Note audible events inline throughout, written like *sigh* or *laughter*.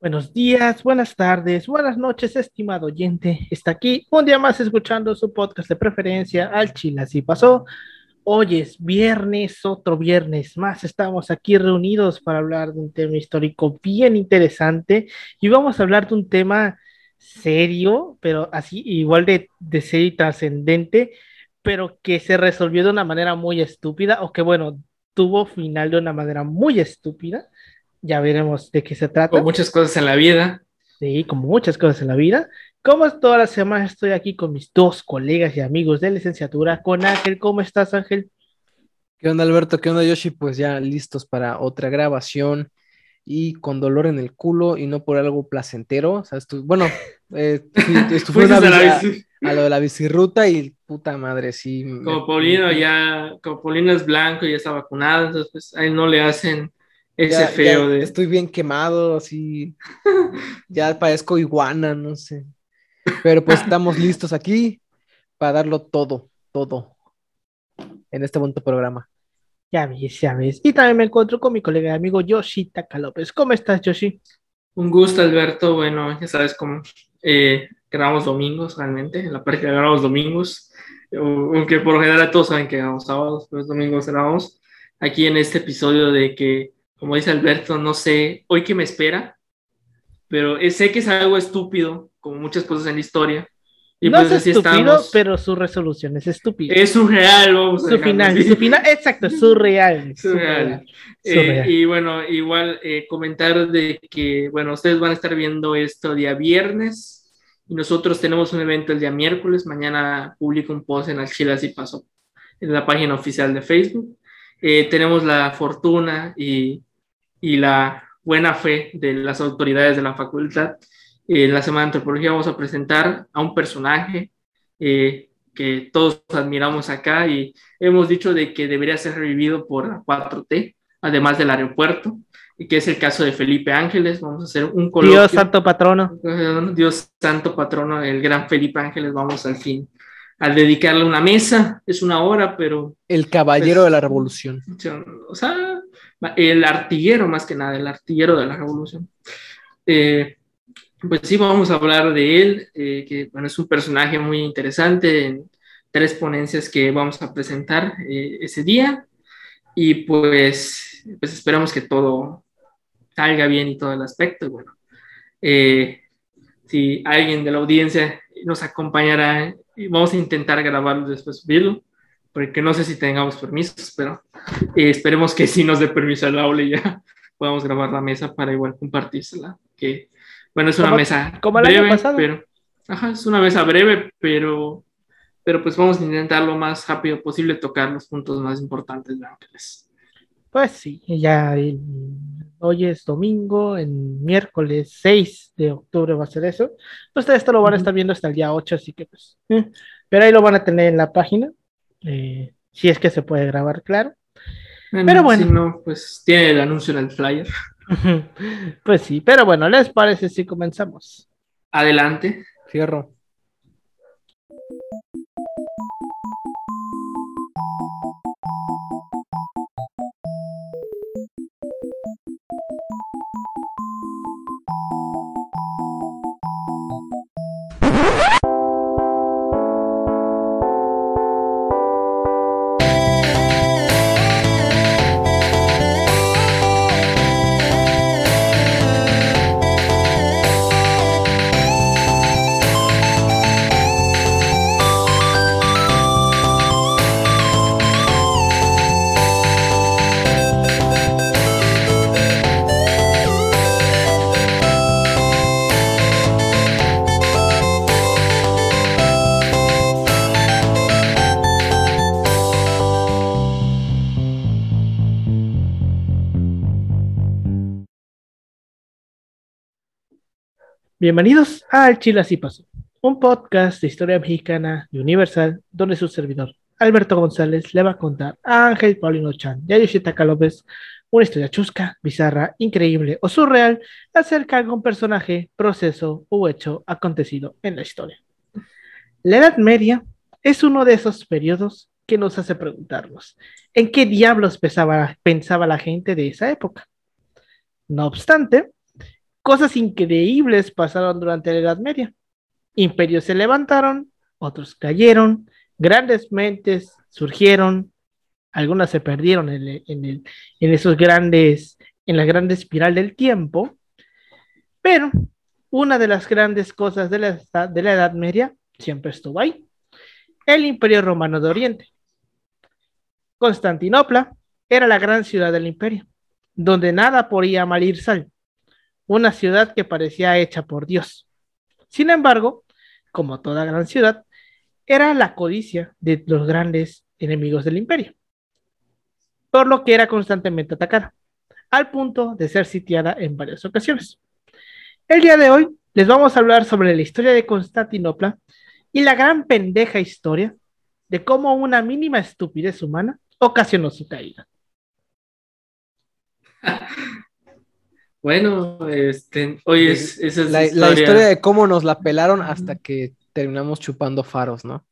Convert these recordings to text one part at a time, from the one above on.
Buenos días, buenas tardes, buenas noches, estimado oyente. Está aquí un día más escuchando su podcast de preferencia, Al Chile Así Pasó. Hoy es viernes, otro viernes más. Estamos aquí reunidos para hablar de un tema histórico bien interesante y vamos a hablar de un tema serio, pero así igual de, de serio y trascendente, pero que se resolvió de una manera muy estúpida o que bueno, tuvo final de una manera muy estúpida ya veremos de qué se trata. Con muchas cosas en la vida. Sí, como muchas cosas en la vida. Como toda la semana estoy aquí con mis dos colegas y amigos de licenciatura, con Ángel. ¿Cómo estás, Ángel? ¿Qué onda, Alberto? ¿Qué onda, Yoshi? Pues ya listos para otra grabación y con dolor en el culo y no por algo placentero. O sea, bueno, eh, *laughs* una a, a, lo de la bicirruta y puta madre, sí. Como Paulino ya, como Paulino es blanco y ya está vacunado, entonces pues ahí no le hacen ese feo de... Estoy bien quemado, así. *laughs* ya parezco iguana, no sé. Pero pues estamos listos aquí para darlo todo, todo en este bonito programa. Ya ves, ya ves. Y también me encuentro con mi colega y amigo Yoshi Taka López. ¿Cómo estás, Yoshi? Un gusto, Alberto. Bueno, ya sabes cómo eh, grabamos domingos realmente. En la parte que grabamos domingos. Aunque por lo general todos saben que grabamos sábados, pero domingos grabamos. Aquí en este episodio de que como dice Alberto, no sé hoy qué me espera, pero sé que es algo estúpido, como muchas cosas en la historia. Y no pues es estúpido, pero su resolución es estúpida. Es surreal, vamos su final, su final, exacto, *laughs* surreal. Surreal. surreal. Eh, y bueno, igual eh, comentar de que, bueno, ustedes van a estar viendo esto día viernes y nosotros tenemos un evento el día miércoles. Mañana publico un post en Alchilas y Paso en la página oficial de Facebook. Eh, tenemos la fortuna y y la buena fe de las autoridades de la facultad. en la Semana de Antropología vamos a presentar a un personaje eh, que todos admiramos acá y hemos dicho de que debería ser revivido por la 4T, además del aeropuerto, y que es el caso de Felipe Ángeles. Vamos a hacer un coloquio. Dios Santo Patrono. Dios Santo Patrono, el gran Felipe Ángeles, vamos al fin a dedicarle una mesa, es una hora, pero... El caballero de la revolución. O sea, el artillero más que nada, el artillero de la revolución. Eh, pues sí, vamos a hablar de él, eh, que bueno, es un personaje muy interesante en tres ponencias que vamos a presentar eh, ese día. Y pues, pues esperamos que todo salga bien y todo el aspecto. Bueno, si alguien de la audiencia nos acompañará, vamos a intentar grabarlo después subirlo porque no sé si tengamos permisos, pero eh, esperemos que sí nos dé permiso el aula y ya podamos grabar la mesa para igual compartírsela. Que, bueno, es una mesa como breve, pasado. pero ajá, es una mesa breve, pero, pero pues vamos a intentar lo más rápido posible tocar los puntos más importantes de Ángeles. Pues sí, ya hoy es domingo, en miércoles 6 de octubre va a ser eso. Ustedes esto lo van a estar viendo hasta el día 8, así que pues, eh, pero ahí lo van a tener en la página eh, si es que se puede grabar, claro. pero bueno. Si no, pues tiene el anuncio en el flyer. *laughs* pues sí, pero bueno, ¿les parece si comenzamos? Adelante. Cierro. Bienvenidos al Chile Así Pasó, un podcast de historia mexicana y universal donde su servidor, Alberto González, le va a contar a Ángel Paulino Chan y a Yoshitaka López una historia chusca, bizarra, increíble o surreal acerca de algún personaje, proceso u hecho acontecido en la historia. La Edad Media es uno de esos periodos que nos hace preguntarnos en qué diablos pensaba, pensaba la gente de esa época. No obstante, cosas increíbles pasaron durante la Edad Media. Imperios se levantaron, otros cayeron, grandes mentes surgieron, algunas se perdieron en, en esos grandes, en la gran espiral del tiempo, pero una de las grandes cosas de la, de la Edad Media siempre estuvo ahí, el Imperio Romano de Oriente. Constantinopla era la gran ciudad del imperio, donde nada podía mal ir sal, una ciudad que parecía hecha por Dios. Sin embargo, como toda gran ciudad, era la codicia de los grandes enemigos del imperio, por lo que era constantemente atacada, al punto de ser sitiada en varias ocasiones. El día de hoy les vamos a hablar sobre la historia de Constantinopla y la gran pendeja historia de cómo una mínima estupidez humana ocasionó su caída. *laughs* Bueno, este, hoy es, esa es la, historia. de cómo nos la pelaron hasta que terminamos chupando faros, ¿no?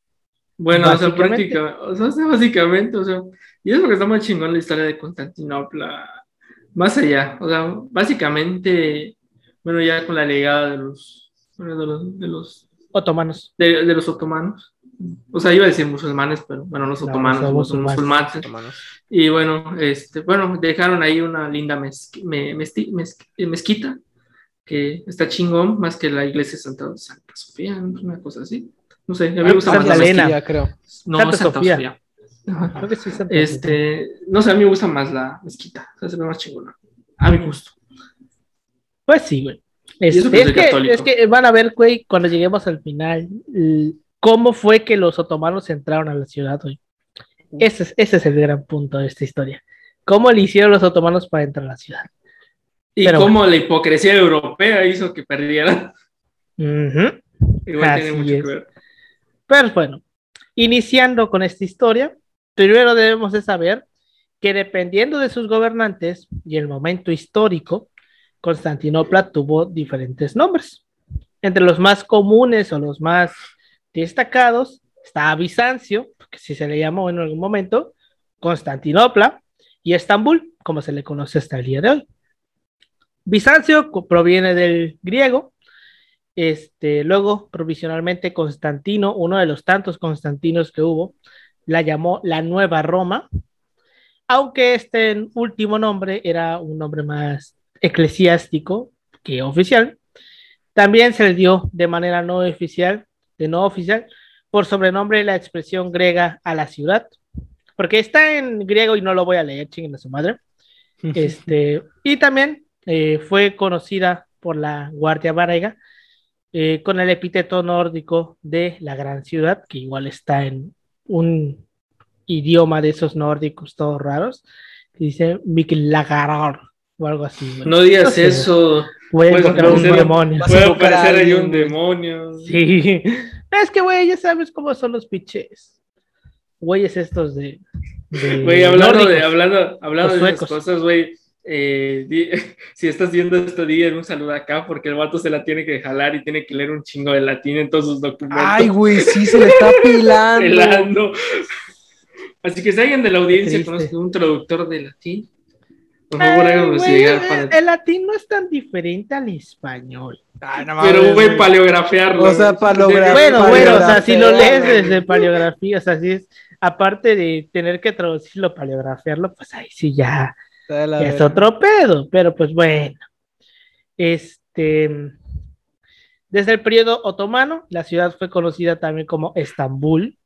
Bueno, o sea, prácticamente, o sea, básicamente, o sea, y es lo que está más chingón la historia de Constantinopla, más allá, o sea, básicamente, bueno, ya con la llegada de los, de los, otomanos. De, los otomanos. O sea, iba a decir musulmanes, pero bueno, los otomanos, son musulmanes. Y bueno, este, bueno, dejaron ahí una linda mezquita que está chingón, más que la iglesia Santa, Santa Sofía, una cosa así. No sé, me gusta Santa más Elena, creo. No, Santa, Sofía. este, no sé, a mí me gusta más la mezquita, o sea, se ve más chingona. A mi gusto. Pues sí, güey. es, que, es, que, van a ver, güey, cuando lleguemos al final, cómo fue que los otomanos entraron a la ciudad, güey. Ese es, ese es el gran punto de esta historia. ¿Cómo le hicieron los otomanos para entrar a la ciudad? Y cómo la hipocresía europea hizo que perdieran. Igual tiene mucho que ver. Pero bueno, iniciando con esta historia, primero debemos de saber que dependiendo de sus gobernantes y el momento histórico, Constantinopla tuvo diferentes nombres. Entre los más comunes o los más destacados está Bizancio, que si se le llamó en algún momento, Constantinopla y Estambul, como se le conoce hasta el día de hoy. Bizancio proviene del griego, este, luego provisionalmente Constantino, uno de los tantos Constantinos que hubo, la llamó la Nueva Roma, aunque este último nombre era un nombre más eclesiástico que oficial. También se le dio de manera no oficial, de no oficial, por sobrenombre la expresión griega a la ciudad, porque está en griego y no lo voy a leer, chinguen a su madre. *laughs* Este, y también eh, fue conocida por la Guardia Varega eh, con el epíteto nórdico de la gran ciudad, que igual está en un idioma de esos nórdicos todos raros, que dice Miklagarar o algo así. No digas eso. Puede parecer un demonio. Puede parecer ahí un demonio. Sí. *laughs* Es que, güey, ya sabes cómo son los piches. Güeyes estos de. Güey, hablando de, hablando, hablando de esas cosas, güey. Eh, *laughs* si estás viendo esto, día un saludo acá porque el vato se la tiene que jalar y tiene que leer un chingo de latín en todos sus documentos. Ay, güey, sí se le está *laughs* pilando. pelando. Así que si alguien de la audiencia conoce un traductor de latín, por favor, el, latín no es tan diferente al español. pero, güey, paleografiarlo. O sea. Bueno, bueno, o sea, si lo lees desde paleografía, o sea, si es, aparte de tener que traducirlo, paleografiarlo, pues ahí sí ya, es otro pedo, pero pues bueno. Este, desde el periodo otomano, la ciudad fue conocida también como Estambul.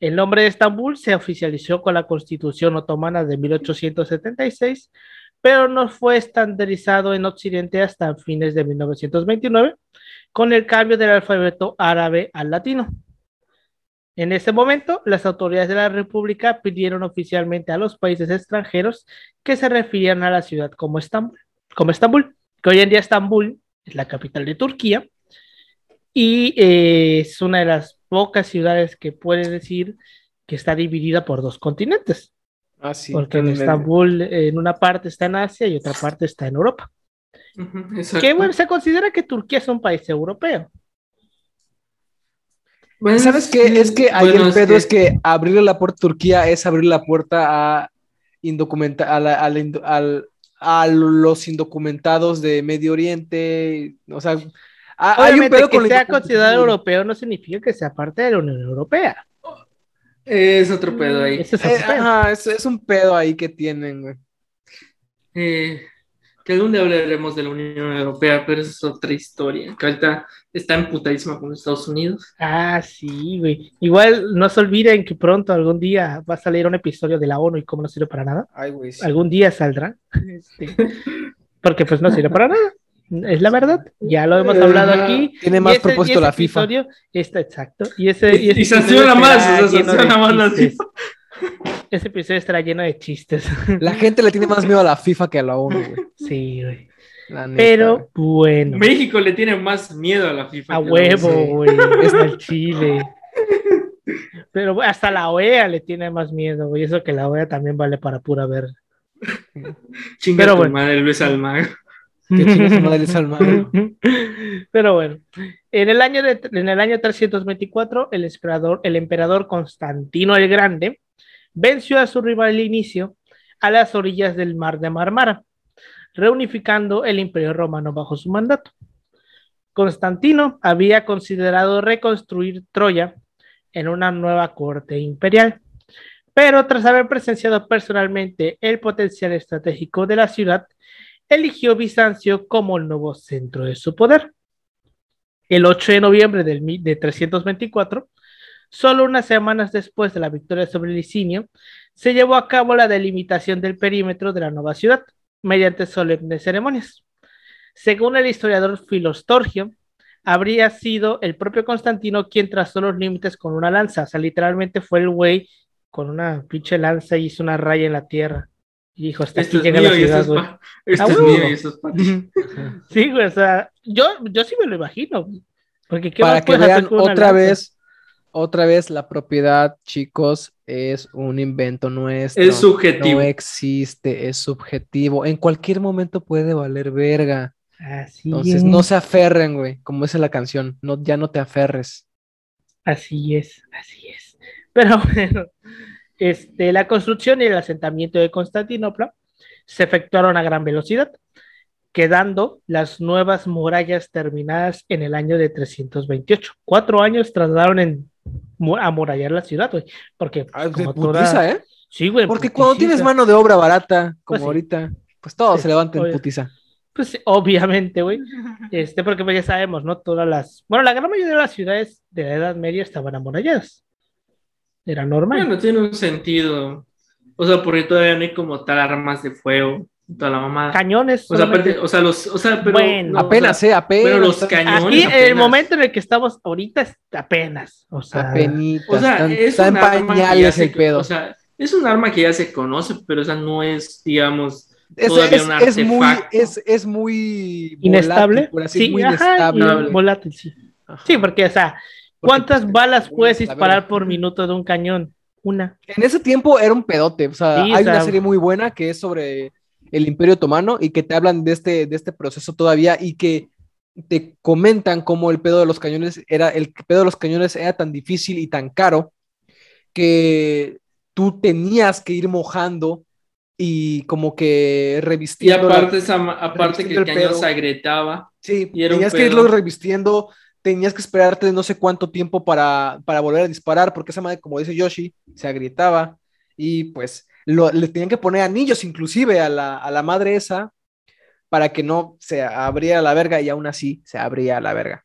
El nombre de Estambul se oficializó con la Constitución otomana de 1876, pero no fue estandarizado en Occidente hasta fines de 1929, con el cambio del alfabeto árabe al latino. En ese momento, las autoridades de la República pidieron oficialmente a los países extranjeros que se refirieran a la ciudad como Estambul, como Estambul, que hoy en día Estambul es la capital de Turquía y eh, es una de las pocas ciudades que puede decir que está dividida por dos continentes. Ah, sí, porque en Estambul en una parte está en Asia y otra parte está en Europa. que bueno, se considera que Turquía es un país europeo. ¿Sabes qué? Es que ahí el pedo es que... abrirle la puerta a Turquía es abrir la puerta a indocumentar al, a los indocumentados de Medio Oriente, o sea, hay un pedo que sea considerado europeo no significa que sea parte de la Unión Europea. Es otro pedo ahí. Es, es, es, un pedo ahí que tienen, güey. Eh, que algún día hablaremos de la Unión Europea, pero esa es otra historia. Que ahorita está emputadísima con Estados Unidos. Ah, sí, güey. Igual no se olviden que pronto, algún día, va a salir un episodio de la ONU y cómo no sirve para nada. Ay, güey. Algún día saldrá. *laughs* Este, porque pues no sirve para nada. Es la verdad, ya lo hemos hablado aquí. Tiene más propuesto la FIFA. Está exacto. Y ese, y, y, sanciona más, sanciona más la FIFA. Ese episodio estará lleno de chistes. La gente le tiene más miedo a la FIFA que a la ONU, güey. *laughs* Sí, güey. Pero bueno. México le tiene más miedo a la FIFA. A huevo, güey. *laughs* Es el Chile. Pero hasta la OEA le tiene más miedo, güey. Eso que la OEA también vale para pura ver. Chinga Pero tu chinga madre, Luis Almagro. *laughs* Pero bueno, en el año, en el año 324, el emperador, el emperador Constantino el Grande venció a su rival al inicio a las orillas del mar de Marmara, reunificando el imperio romano bajo su mandato. Constantino había considerado reconstruir Troya en una nueva corte imperial, pero tras haber presenciado personalmente el potencial estratégico de la ciudad, eligió Bizancio como el nuevo centro de su poder. El 8 de noviembre de 324, Solo unas semanas después de la victoria sobre Licinio, se llevó a cabo la delimitación del perímetro de la nueva ciudad mediante solemnes ceremonias. Según el historiador Filostorgio, habría sido el propio Constantino quien trazó los límites con una lanza. O sea, literalmente fue el güey con una pinche lanza y hizo una raya en la tierra. Y dijo, hasta aquí llega la ciudad, güey. Esto es mío y eso es para *laughs* Sí, güey, o sea, yo, yo sí me lo imagino. Porque ¿qué Para que vean otra vez otra vez la propiedad, chicos, es un invento nuestro. Es subjetivo. No existe, es subjetivo. En cualquier momento puede valer verga. Así Entonces, no se aferren, güey, como dice la canción. No, ya no te aferres. Así es, así es. Pero *laughs* bueno, este, la construcción y el asentamiento de Constantinopla se efectuaron a gran velocidad quedando las nuevas murallas terminadas en el año de 328. Cuatro años tardaron en amurallar la ciudad, güey. Porque ah, putiza, ¿eh? Sí, güey. Porque cuando tienes mano de obra barata, como pues ahorita, pues todo se levanta en putiza. Pues obviamente, güey. *laughs* Este, porque pues ya sabemos, ¿no? Todas las. Bueno, la gran mayoría de las ciudades de la Edad Media estaban amuralladas. Era normal. Bueno, tiene un sentido. O sea, porque todavía no hay como tal armas de fuego toda la mamada. Cañones. O sea, o sea, los, o sea, pero, bueno, apenas, eh, apenas. Pero los cañones. Aquí, el momento en el que estamos ahorita, es apenas. O sea, Apenitas, o sea es un arma el pedo. O sea, es un arma que ya se conoce, pero esa no es, digamos, todavía es, un artefacto. Es muy, es, es muy inestable. Volátil, sí, muy ajá, inestable. Volátil, sí. Sí, porque, o sea, ¿cuántas porque, balas puedes disparar por minuto de un cañón? Una. En ese tiempo era un pedote. O sea, sí, hay o sea, una serie muy buena que es sobre el Imperio Otomano y que te hablan de este, de este proceso todavía y que te comentan cómo el pedo de los cañones era, el pedo de los cañones era tan difícil y tan caro que tú tenías que ir mojando y como que revistiendo. Y aparte, esa, aparte que el, cañón se agrietaba. Sí, tenías que irlo revistiendo, tenías que esperarte no sé cuánto tiempo para, para volver a disparar, porque esa madre, como dice Yoshi, se agrietaba y pues le tenían que poner anillos inclusive a la, madre esa para que no se abriera la verga y aún así se abría la verga.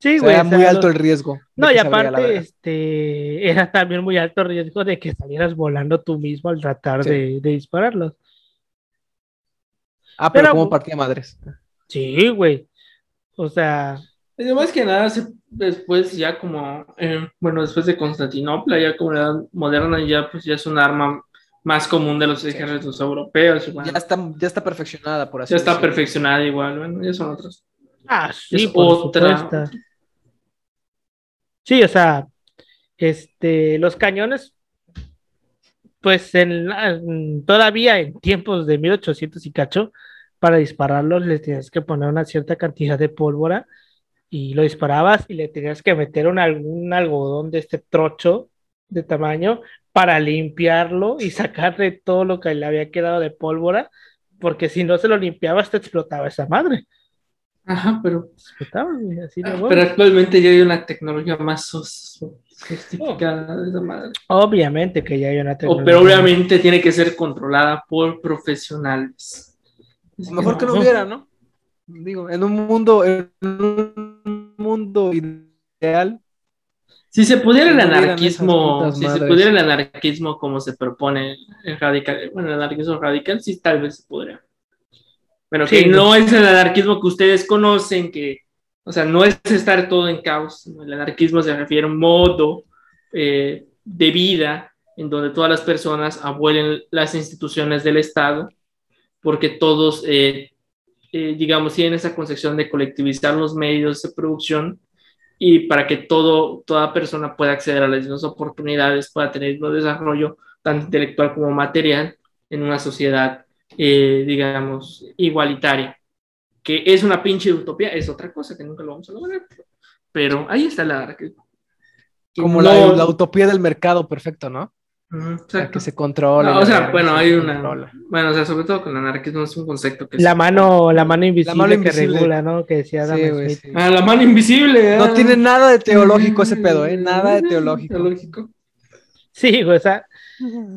Sí, güey. era muy alto el riesgo. No, y aparte, este, era también muy alto el riesgo de que salieras volando tú mismo al tratar de, dispararlos. Ah, pero, ¿cómo partía madres? Sí, güey. O sea. Más que nada, después ya como, eh, bueno, después de Constantinopla, ya como la edad moderna, ya pues ya es un arma más común de los ejércitos europeos. Ya, está, ya está perfeccionada, por así Ya está perfeccionada igual, bueno, ya son otras. Ah, sí, otra. Sí, o sea, este, los cañones, pues en, todavía en tiempos de 1800 y cacho, para dispararlos les tienes que poner una cierta cantidad de pólvora y lo disparabas y le tenías que meter un, algún algodón de este trocho de tamaño para limpiarlo y sacarle todo lo que le había quedado de pólvora porque si no se lo limpiabas te explotaba esa madre. Ajá, pero. Explotaba, así de Pero actualmente ya hay una tecnología más sofisticada de esa madre. Obviamente que ya hay una tecnología. pero obviamente tiene que ser controlada por profesionales. Mejor que no hubiera, ¿no? Digo, en un mundo, en un mundo ideal. Si se pudiera el anarquismo, si se pudiera el anarquismo como se propone el radical, bueno, el anarquismo radical, sí, tal vez se podría. Pero que no es el anarquismo que ustedes conocen, que, o sea, no es estar todo en caos. El anarquismo se refiere a un modo eh, de vida en donde todas las personas abuelen las instituciones del Estado, porque todos eh, eh, digamos, tienen esa concepción de colectivizar los medios de producción y para que todo, toda persona pueda acceder a las mismas oportunidades, pueda tener un desarrollo tanto intelectual como material en una sociedad, eh, digamos, igualitaria. Que es una pinche utopía, es otra cosa que nunca lo vamos a lograr, pero ahí está la... Como la utopía del mercado perfecto, ¿no? Que se controla. o sea, bueno, hay una. Bueno, o sea, sobre todo con el anarquismo es un concepto que. La mano, la mano invisible que regula, ¿no? Que decía sí, Ah, la mano invisible. No tiene nada de teológico ese pedo, ¿eh? Nada de teológico. teológico. Sí, o sea.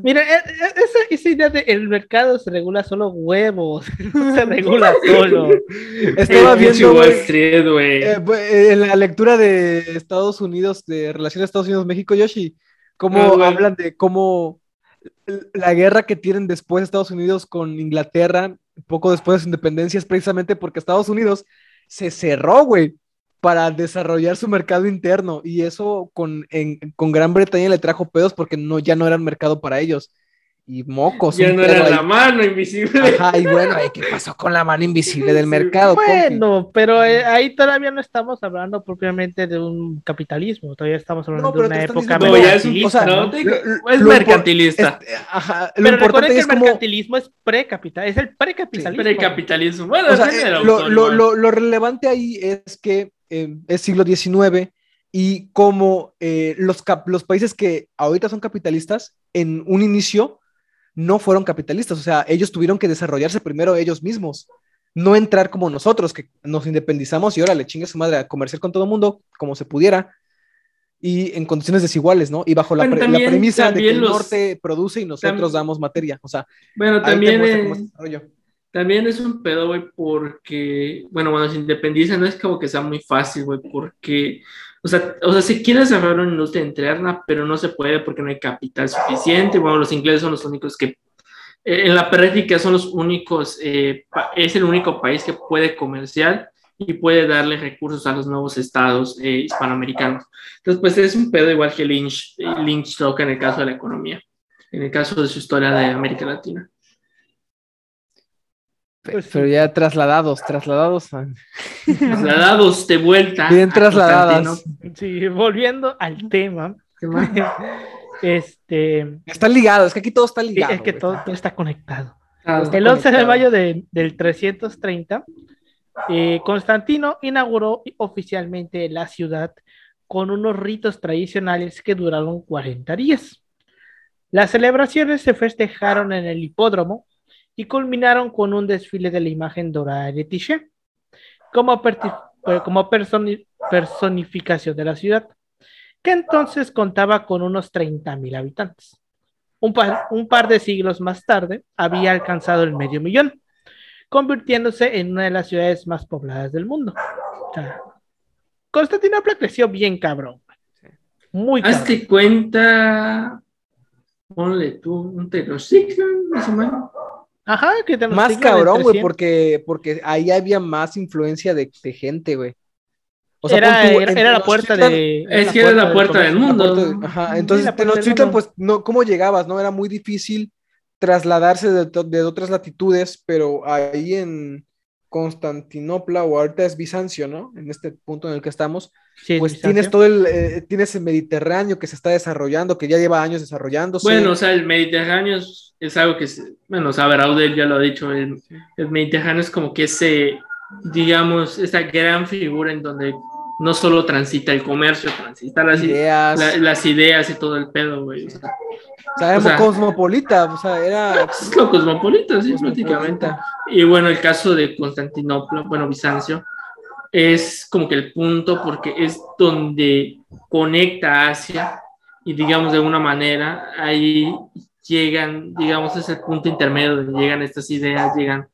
Mira, e, e, esa, esa idea de el mercado se regula solo huevos, *laughs* no se regula *laughs* solo. Estaba viendo eh, en la lectura de Estados Unidos, de relaciones Estados Unidos-México, Yoshi, cómo hablan de cómo la guerra que tienen después Estados Unidos con Inglaterra, poco después de su independencia, es precisamente porque Estados Unidos se cerró, güey, para desarrollar su mercado interno. Y eso con, con Gran Bretaña le trajo pedos porque no, ya no era un mercado para ellos y mocos. Ya no era la mano invisible. Ajá, y bueno, ¿qué pasó con la mano invisible del mercado? Bueno, pero eh, ahí todavía no estamos hablando propiamente de un capitalismo, todavía estamos hablando de una época mercantilista. No, es, mercantilista. ajá, lo pero importante que el mercantilismo es precapital, es el precapitalismo. Precapitalismo. Bueno, lo, lo, lo, relevante ahí es que eh, es siglo XIX y como eh, los, los países que ahorita son capitalistas, en un inicio no fueron capitalistas, o sea, ellos tuvieron que desarrollarse primero ellos mismos, no entrar como nosotros, que nos independizamos y ahora le chingue su madre a comerciar con todo el mundo como se pudiera y en condiciones desiguales, ¿no? Y bajo la, premisa de que el norte produce y nosotros damos materia, o sea, bueno, también es, también es un pedo, güey, porque, bueno, cuando se independiza no es como que sea muy fácil, güey, porque o sea, o sea, se quiere cerrar una industria interna, pero no se puede porque no hay capital suficiente. Bueno, los ingleses son los únicos que eh, en la práctica son los únicos, eh, es el único país que puede comerciar y puede darle recursos a los nuevos estados eh, hispanoamericanos. Entonces, pues es un pedo igual que Lynch, Lynch toca en el caso de la economía, en el caso de su historia de América Latina. Pues pero ya trasladados, trasladados. *laughs* Trasladados de vuelta. Bien trasladados. Sí, volviendo al tema. *laughs* este. Está ligado, es que aquí todo está ligado. es que todo, está conectado. el 11 de mayo del 330, eh, Constantino inauguró oficialmente la ciudad con unos ritos tradicionales que duraron 40 días. Las celebraciones se festejaron en el hipódromo y culminaron con un desfile de la imagen dorada de Tiché como, como personificación de la ciudad, que entonces contaba con unos 30.000 habitantes. Un par, un par de siglos más tarde había alcanzado el medio millón, convirtiéndose en una de las ciudades más pobladas del mundo. Constantinopla creció bien cabrón. Muy cabrón. Hazte cuenta, ponle tú un telociclo, más o menos. Ajá, que te Más cabrón, güey, porque, porque ahí había más influencia de, gente, güey. O sea, era, era, la puerta de. Es que era la puerta del mundo. ajá, entonces Tenochtitlan, pues, no, ¿cómo llegabas? No era muy difícil trasladarse de, de, otras latitudes, pero ahí en Constantinopla o ahorita es Bizancio, ¿no? En este punto en el que estamos, pues tienes todo el, eh, tienes el Mediterráneo que se está desarrollando, que ya lleva años desarrollándose. Bueno, o sea, el Mediterráneo es, algo que, bueno, o sea, Audel ya lo ha dicho, el, Mediterráneo es como que ese, digamos, esa gran figura en donde no solo transita el comercio, transita las ideas, las ideas y todo el pedo, güey. O sea, cosmopolita, o sea, era... Es lo cosmopolita, sí, prácticamente. Y bueno, el caso de Constantinopla, bueno, Bizancio, es como que el punto porque es donde conecta Asia y digamos de alguna manera ahí llegan, digamos, es el punto intermedio donde llegan estas ideas, llegan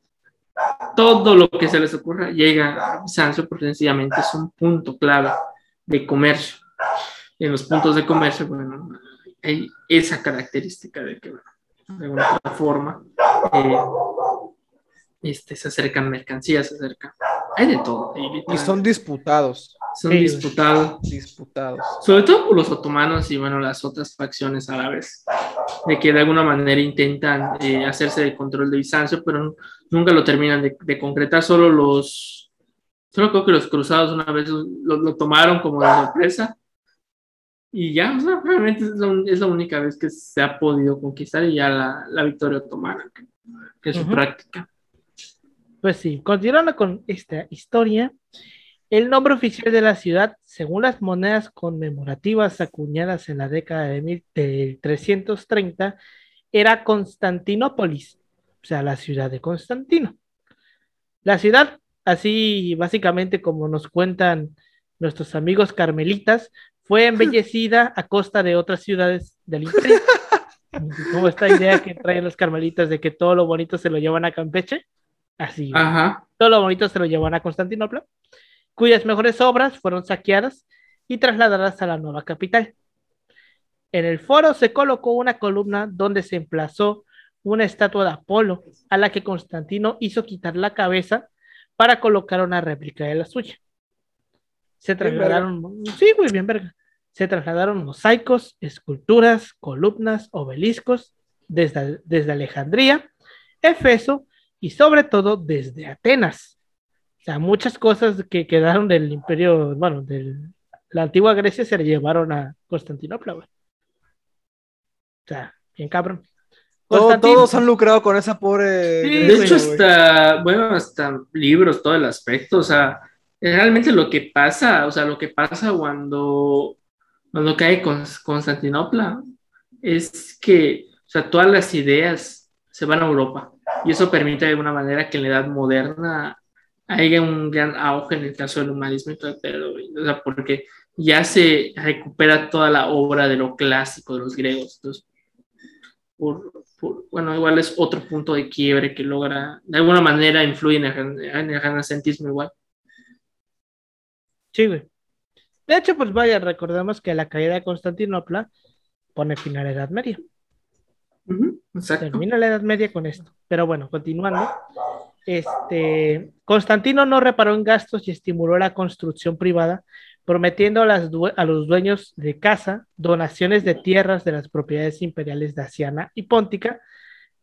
todo lo que se les ocurra, llega a Bizancio porque sencillamente es un punto clave de comercio. En los puntos de comercio, bueno, hay esa característica de que, bueno, de alguna forma, eh, este, se acercan mercancías, se acercan. Hay de todo. Y son disputados. Son disputados. Disputados. Sobre todo por los otomanos y bueno, las otras facciones árabes, de que de alguna manera intentan eh, hacerse de control de Bizancio, pero nunca lo terminan de, concretar. Solo los, solo creo que los cruzados una vez lo, tomaron como de sorpresa. Y ya, realmente es, la única vez que se ha podido conquistar y ya la, la victoria otomana, que, es su práctica. Pues sí, continuando con esta historia, el nombre oficial de la ciudad, según las monedas conmemorativas acuñadas en la década de 1330, era Constantinópolis, o sea, la ciudad de Constantino. La ciudad, así básicamente como nos cuentan nuestros amigos carmelitas, fue *laughs* embellecida a costa de otras ciudades del imperio. *laughs* Como esta idea que traen los carmelitas de que todo lo bonito se lo llevan a Campeche. Así. Todo lo bonito se lo llevan a Constantinopla, cuyas mejores obras fueron saqueadas y trasladadas a la nueva capital. En el foro se colocó una columna donde se emplazó una estatua de Apolo, a la que Constantino hizo quitar la cabeza para colocar una réplica de la suya. Se trasladaron, sí, muy bien, verga. Se trasladaron mosaicos, esculturas, columnas, obeliscos desde, desde Alejandría, Efeso y sobre todo desde Atenas. O sea, muchas cosas que quedaron del imperio, bueno, de la antigua Grecia se le llevaron a Constantinopla, O sea, bien cabrón. todos han lucrado con esa pobre. de hecho, hasta, bueno, hasta libros, todo el aspecto, o sea, realmente lo que pasa, o sea, lo que pasa cuando, cuando cae Constantinopla es que, o sea, todas las ideas se van a Europa. Y eso permite de alguna manera que en la edad moderna haya un gran auge en el caso del humanismo y todo el pedo, o sea, porque ya se recupera toda la obra de lo clásico de los griegos. Entonces, bueno, igual es otro punto de quiebre que logra, de alguna manera influye en el, en el renacentismo igual. Sí, güey. De hecho, pues vaya, recordemos que la caída de Constantinopla pone fin a la Edad Media. Termina la Edad Media con esto. Pero bueno, continuando. Este, Constantino no reparó en gastos y estimuló la construcción privada, prometiendo a, los dueños de casa donaciones de tierras de las propiedades imperiales de Asiana y Póntica.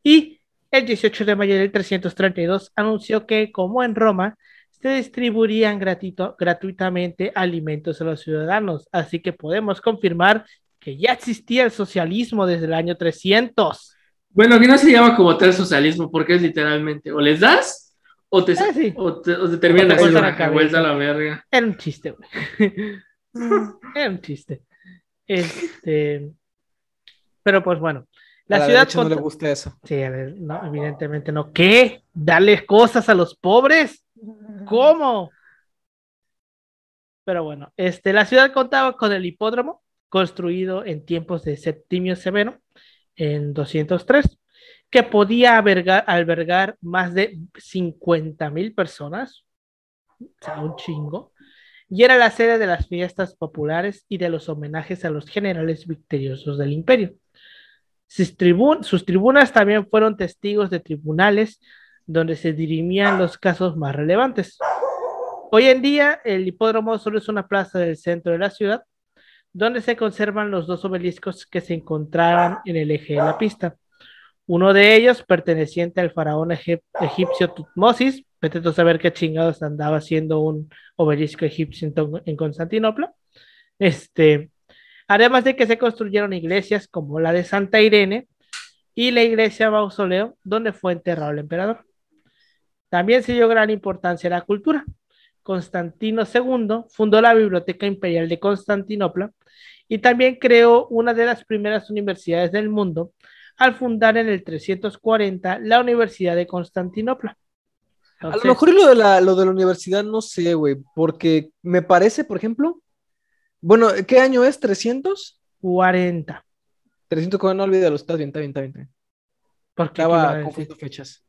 Y el 18 de mayo del 332 anunció que, como en Roma, se distribuirían gratuitamente alimentos a los ciudadanos. Así que podemos confirmar que ya existía el socialismo desde el año 300. Bueno, que no se llama como tal socialismo, porque es literalmente, o les das, o te, ah, o te, terminan haciendo una vuelta a la verga. Era un chiste, güey. Era un chiste. Este, pero pues bueno, la, ciudad no le gusta eso. Sí, a ver, no, evidentemente no. ¿Qué? ¿Darles cosas a los pobres? ¿Cómo? Pero bueno, este, la ciudad contaba con el hipódromo, construido en tiempos de Septimio Severo, en 203, que podía albergar, más de 50 mil personas, o sea, un chingo, y era la sede de las fiestas populares y de los homenajes a los generales victoriosos del imperio. Sus, sus tribunas también fueron testigos de tribunales donde se dirimían los casos más relevantes. Hoy en día, el hipódromo solo es una plaza del centro de la ciudad, donde se conservan los dos obeliscos que se encontraban en el eje de la pista. Uno de ellos, perteneciente al faraón egipcio Tutmosis, vete a saber qué chingados andaba haciendo un obelisco egipcio en Constantinopla. Este, además de que se construyeron iglesias como la de Santa Irene y la iglesia mausoleo, donde fue enterrado el emperador. También se dio gran importancia a la cultura, Constantino II fundó la Biblioteca Imperial de Constantinopla y también creó una de las primeras universidades del mundo al fundar en el 340 la Universidad de Constantinopla. a lo mejor lo de, la, lo de la universidad no sé, güey, porque me parece, por ejemplo, bueno, ¿qué año es? ¿300? 40. 340, no olvídalo, estás bien, está bien, está bien. Porque estaba confundiendo fechas.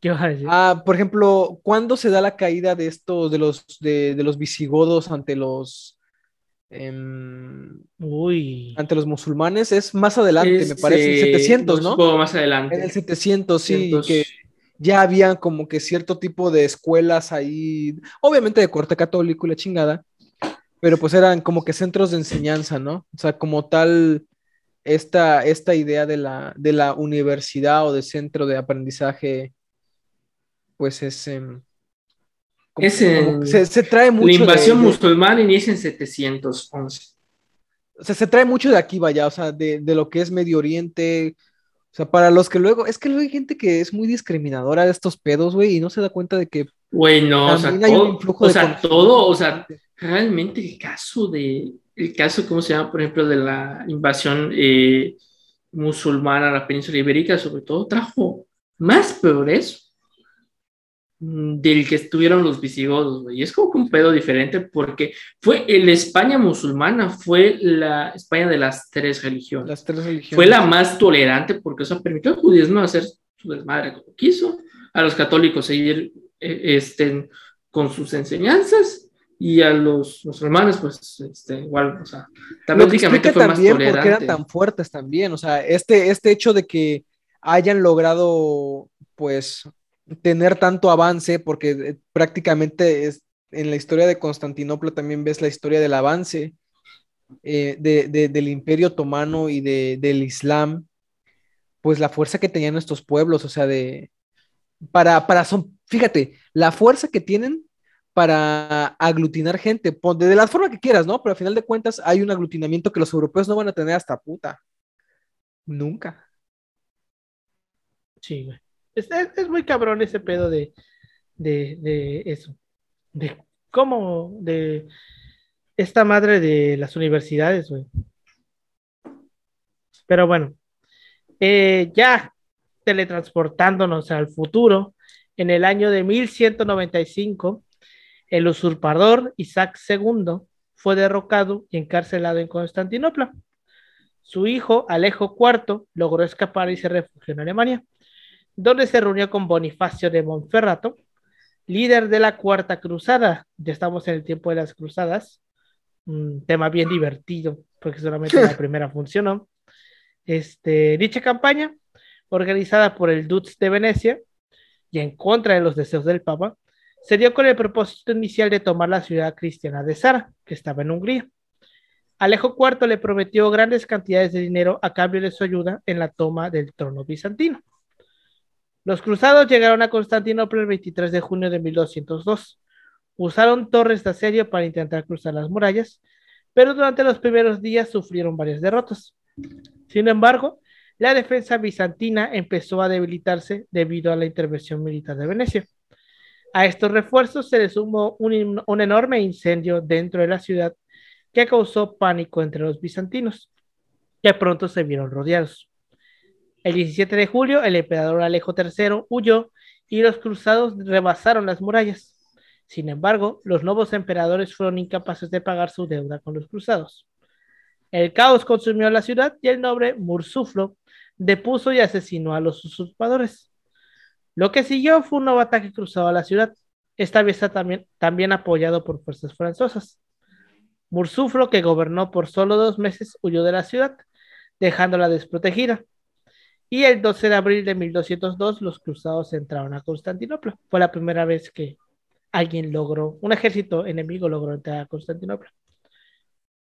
¿Qué vas a decir? Ah, por ejemplo, ¿cuándo se da la caída de estos, de los, de, de los visigodos ante los, em, Uy. ante los musulmanes? Es más adelante, me parece, en 700, ¿no? Un poco más adelante. En el 700, sí, que ya había como que cierto tipo de escuelas ahí, obviamente de corte católico y la chingada, pero pues eran como que centros de enseñanza, ¿no? O sea, como tal, esta, esta idea de la, de la universidad o de centro de aprendizaje pues es... Em, se, trae mucho... La invasión musulmana inicia en 711. O sea, se trae mucho de aquí, vaya, o sea, de, lo que es Medio Oriente. O sea, para los que luego, es que luego hay gente que es muy discriminadora de estos pedos, güey, y no se da cuenta de que... Güey, no, o sea, todo, o sea todo, o sea, realmente el caso de, el caso, ¿cómo se llama? Por ejemplo, de la invasión eh, musulmana a la península ibérica, sobre todo, trajo más progreso del que estuvieron los visigodos, Y es como que un pedo diferente porque fue la España musulmana, fue la España de las tres religiones. Las tres religiones. Fue la más tolerante porque eso permitió al judío hacer su desmadre como quiso, a los católicos seguir eh, este, con sus enseñanzas y a los musulmanes, pues, este, igual, o sea, también fue más tolerante. porque eran tan fuertes también, o sea, este, este hecho de que hayan logrado, pues, tener tanto avance, porque eh, prácticamente es, en la historia de Constantinopla también ves la historia del avance eh, del imperio otomano y del islam, pues la fuerza que tenían estos pueblos, o sea, de, para, para, son, fíjate, la fuerza que tienen para aglutinar gente, de la forma que quieras, ¿no? Pero al final de cuentas hay un aglutinamiento que los europeos no van a tener hasta puta. Nunca. Sí, güey. Es, muy cabrón ese pedo de, de, eso. De cómo, de esta madre de las universidades, güey. Pero bueno, eh, ya teletransportándonos al futuro, en el año de 1195, el usurpador Isaac II fue derrocado y encarcelado en Constantinopla. Su hijo, Alejo IV, logró escapar y se refugió en Alemania donde se reunió con Bonifacio de Monferrato, líder de la Cuarta Cruzada. Ya estamos en el tiempo de las cruzadas. Un tema bien divertido, porque solamente la *laughs* primera funcionó. Este, dicha campaña, organizada por el Dutz de Venecia y en contra de los deseos del Papa, se dio con el propósito inicial de tomar la ciudad cristiana de Sara, que estaba en Hungría. Alejo IV le prometió grandes cantidades de dinero a cambio de su ayuda en la toma del trono bizantino. Los cruzados llegaron a Constantinopla el 23 de junio de 1202. Usaron torres de asedio para intentar cruzar las murallas, pero durante los primeros días sufrieron varias derrotas. Sin embargo, la defensa bizantina empezó a debilitarse debido a la intervención militar de Venecia. A estos refuerzos se le sumó un, un, enorme incendio dentro de la ciudad que causó pánico entre los bizantinos, que pronto se vieron rodeados. El 17 de julio, el emperador Alejo III huyó y los cruzados rebasaron las murallas. Sin embargo, los nuevos emperadores fueron incapaces de pagar su deuda con los cruzados. El caos consumió la ciudad y el noble Mursuflo depuso y asesinó a los usurpadores. Lo que siguió fue un nuevo ataque cruzado a la ciudad, esta vez también, también apoyado por fuerzas francesas. Mursuflo, que gobernó por solo dos meses, huyó de la ciudad, dejándola desprotegida y el 12 de abril de 1202 los cruzados entraron a Constantinopla. Fue la primera vez que alguien logró, un ejército enemigo logró entrar a Constantinopla.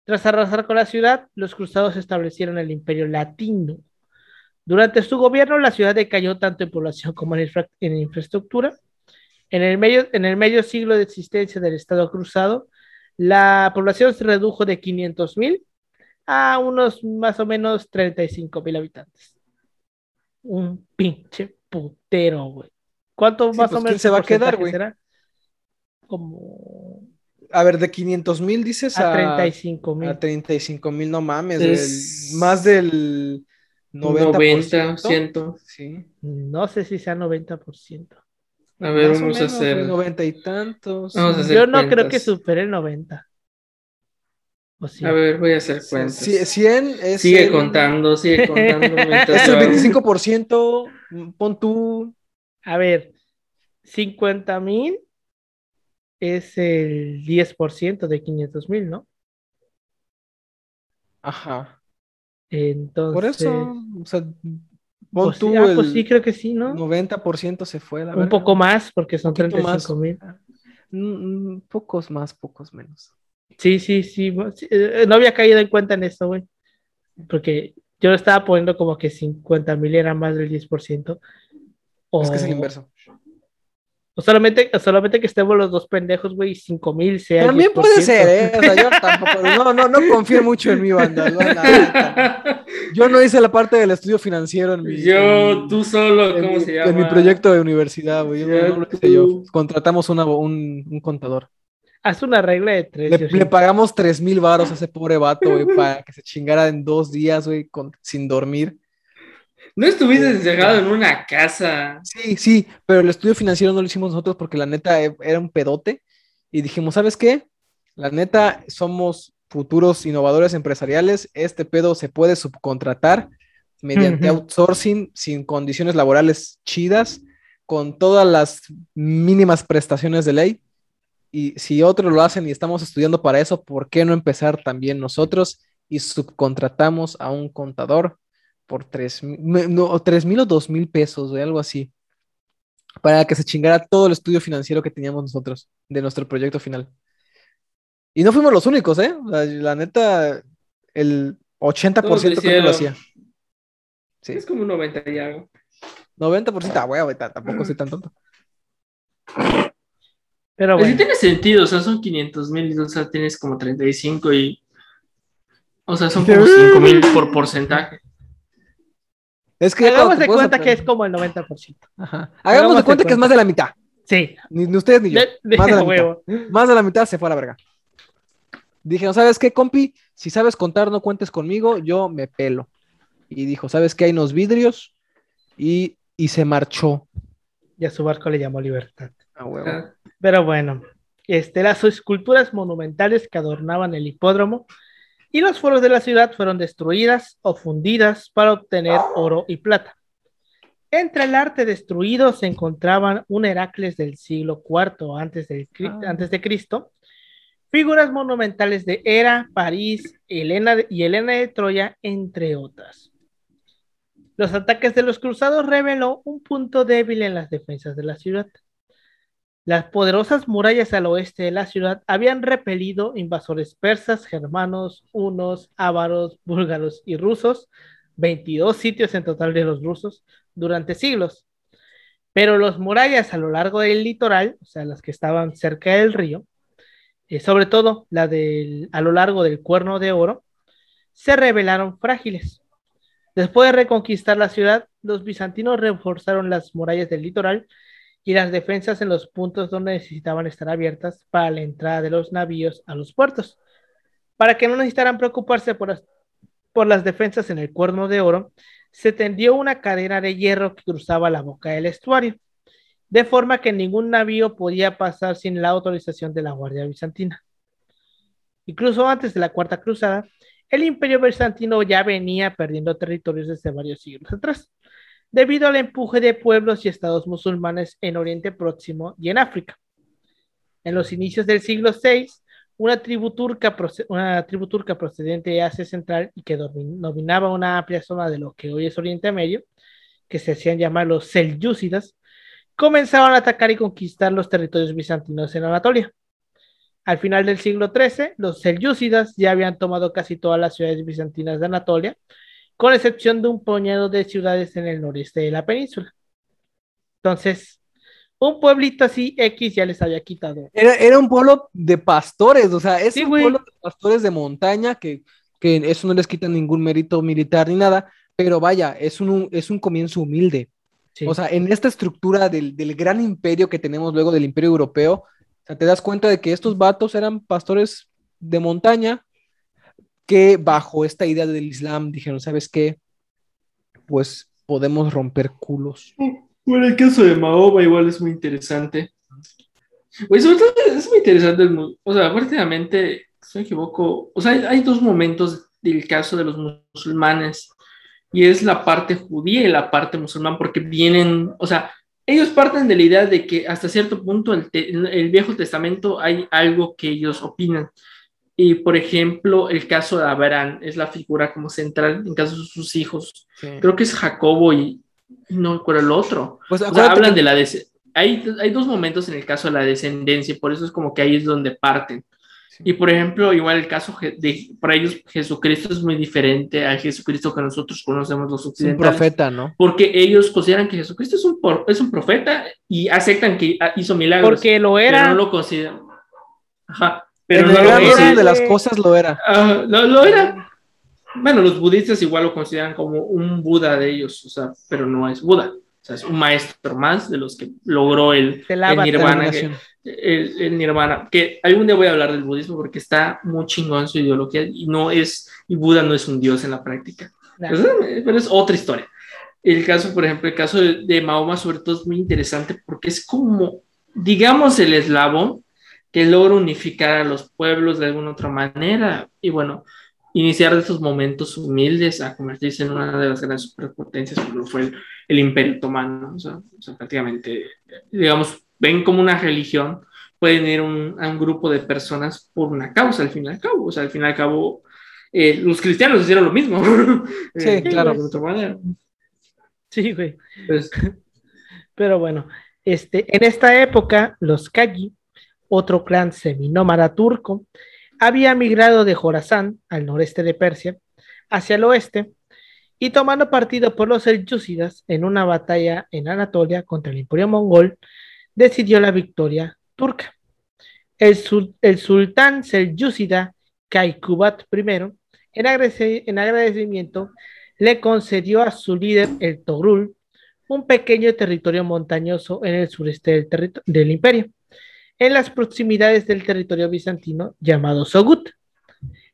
Tras arrasar con la ciudad, los cruzados establecieron el imperio latino. Durante su gobierno, la ciudad decayó tanto en población como en, infraestructura. En el, medio, en el medio siglo de existencia del Estado cruzado, la población se redujo de 500.000 a unos más o menos 35.000 habitantes un pinche putero, güey. ¿Cuánto más o pues, menos se va a quedar, güey? como... A ver, de 500 mil dices a, 35 mil. A 35 mil, no mames. más del 90%. 90%. Sí. No sé si sea 90%. A ver, vamos a hacer. 90 y tantos. Yo no creo que supere el 90. A ver, voy a hacer cuentas. 100 es sigue contando, sigue *laughs* contando. es el 25%, pon tú. A ver, 50 mil es el 10% de 500 mil, ¿no? Ajá. Entonces. Por eso, o sea, pon pues, tú ah, pues sí, creo que sí, ¿no? 90% se fue, la Un poco más, porque son 35 mil. Mm, mm, pocos más, pocos menos. Sí, sí, sí. Eh, no había caído en cuenta en eso, güey. Porque yo lo estaba poniendo como que 50 mil era más del 10%. O... Es que es el inverso. O solamente, solamente que estemos los dos pendejos, güey, y 5 mil sea. También puede ser, ¿eh? O sea, yo tampoco. No, no, no confío mucho en mi banda. *laughs* yo no hice la parte del estudio financiero en mi. Yo, tú solo, ¿cómo se llama? En mi proyecto de universidad, güey. Yo no, lo hice yo. Contratamos una, un, un contador. Haz una regla de tres. Le, pagamos tres mil varos a ese pobre vato, güey, para que se chingara en dos días, güey, sin dormir. No estuviste encerrado en una casa. Sí, sí, pero el estudio financiero no lo hicimos nosotros porque la neta e, era un pedote. Y dijimos, ¿sabes qué? La neta, somos futuros innovadores empresariales. Este pedo se puede subcontratar mediante outsourcing sin condiciones laborales chidas, con todas las mínimas prestaciones de ley y si otros lo hacen y estamos estudiando para eso, ¿por qué no empezar también nosotros y subcontratamos a un contador por tres mil, no, tres mil o dos mil pesos, o algo así, para que se chingara todo el estudio financiero que teníamos nosotros de nuestro proyecto final? Y no fuimos los únicos, ¿eh? La, neta, el 80% creo que lo hacía. Sí. Es como un 90 y algo. 90%, ah, güey, tampoco soy tan tonto. Pero pues bueno. tiene sentido, o sea, son 500 mil, o sea, tienes como 35 y. O sea, son como 5 mil por porcentaje. Es que Hagamos de cuenta que es como el 90%. Ajá. Hagamos, de cuenta, que es más de la mitad. Sí. Ni, ustedes ni yo. más, de la mitad. más de la mitad se fue a la verga. Dije, ¿no sabes qué, compi? Si sabes contar, no cuentes conmigo, yo me pelo. Y dijo, ¿sabes qué? Hay unos vidrios. Y, y se marchó. Y a su barco le llamó Libertad. Pero bueno, este, las esculturas monumentales que adornaban el hipódromo y los foros de la ciudad fueron destruidas o fundidas para obtener oro y plata. Entre el arte destruido se encontraban un Heracles del siglo IV antes de, ah. antes de Cristo, figuras monumentales de Hera, París Helena y Helena de Troya, entre otras. Los ataques de los cruzados reveló un punto débil en las defensas de la ciudad. Las poderosas murallas al oeste de la ciudad habían repelido invasores persas, germanos, hunos, ávaros, búlgaros y rusos, 22 sitios en total de los rusos, durante siglos. Pero las murallas a lo largo del litoral, o sea, las que estaban cerca del río, eh, sobre todo la del, a lo largo del Cuerno de Oro, se revelaron frágiles. Después de reconquistar la ciudad, los bizantinos reforzaron las murallas del litoral y las defensas en los puntos donde necesitaban estar abiertas para la entrada de los navíos a los puertos. Para que no necesitaran preocuparse por las, por las defensas en el cuerno de oro, se tendió una cadena de hierro que cruzaba la boca del estuario, de forma que ningún navío podía pasar sin la autorización de la Guardia Bizantina. Incluso antes de la Cuarta Cruzada, el Imperio Bizantino ya venía perdiendo territorios desde varios siglos atrás debido al empuje de pueblos y estados musulmanes en Oriente Próximo y en África. En los inicios del siglo VI, una tribu turca, una tribu turca procedente de Asia Central y que dominaba una amplia zona de lo que hoy es Oriente Medio, que se hacían llamar los Selyúcidas, comenzaron a atacar y conquistar los territorios bizantinos en Anatolia. Al final del siglo XIII, los Selyúcidas ya habían tomado casi todas las ciudades bizantinas de Anatolia, con excepción de un puñado de ciudades en el noreste de la península. Entonces, un pueblito así X ya les había quitado. Era, un pueblo de pastores, o sea, es un pueblo de pastores de montaña que, eso no les quita ningún mérito militar ni nada, pero vaya, es un, es un comienzo humilde. O sea, en esta estructura del, del, gran imperio que tenemos luego del imperio europeo, O sea, te das cuenta de que estos vatos eran pastores de montaña que bajo esta idea del Islam dijeron, ¿sabes qué? Pues podemos romper culos. Bueno, el caso de Mahoma igual es muy interesante. Pues es muy interesante, o sea, fuertemente, si me equivoco, o sea, hay, dos momentos del caso de los musulmanes, y es la parte judía y la parte musulmán, porque vienen, o sea, ellos parten de la idea de que hasta cierto punto el, el Viejo Testamento hay algo que ellos opinan. Y por ejemplo, el caso de Abraham es la figura como central en caso de sus hijos. Creo que es Jacobo y no recuerdo el otro. Pues hablan de la hay, hay dos momentos en el caso de la descendencia, por eso es como que ahí es donde parten. Y por ejemplo, igual el caso de, para ellos Jesucristo es muy diferente al Jesucristo que nosotros conocemos los occidentales. Un profeta, ¿no? Porque ellos consideran que Jesucristo es un, es un profeta y aceptan que hizo milagros. Porque lo era. Pero no lo consideran. Ajá. Pero no lo de las cosas lo era. lo, lo era. Bueno, los budistas igual lo consideran como un Buda de ellos, o sea, pero no es Buda. O sea, es un maestro más de los que logró el, el nirvana. Que, el, nirvana. Que algún día voy a hablar del budismo porque está muy chingón su ideología y no es, y Buda no es un dios en la práctica. Pero, es, otra historia. El caso, por ejemplo, el caso de, Mahoma, sobre todo, es muy interesante porque es como, digamos, el eslabón que logra unificar a los pueblos de alguna otra manera. Y bueno, iniciar de estos momentos humildes a convertirse en una de las grandes superpotencias, como fue el, Imperio Otomano. O sea, prácticamente, digamos, ven como una religión, pueden ir a un grupo de personas por una causa, al fin y al cabo. O sea, al fin y al cabo, eh, los cristianos hicieron lo mismo. *laughs* Sí, eh, claro. De otra manera. Sí, güey. Pues, *laughs* Pero bueno, este, en esta época, los Kaji, otro clan seminómada turco, había migrado de Jorazán, al noreste de Persia, hacia el oeste, y tomando partido por los seljúcidas en una batalla en Anatolia contra el imperio mongol, decidió la victoria turca. El, sultán seljúcida Kaikubat I, en, agradecimiento, le concedió a su líder, el Togrul, un pequeño territorio montañoso en el sureste del imperio en las proximidades del territorio bizantino llamado Sogut.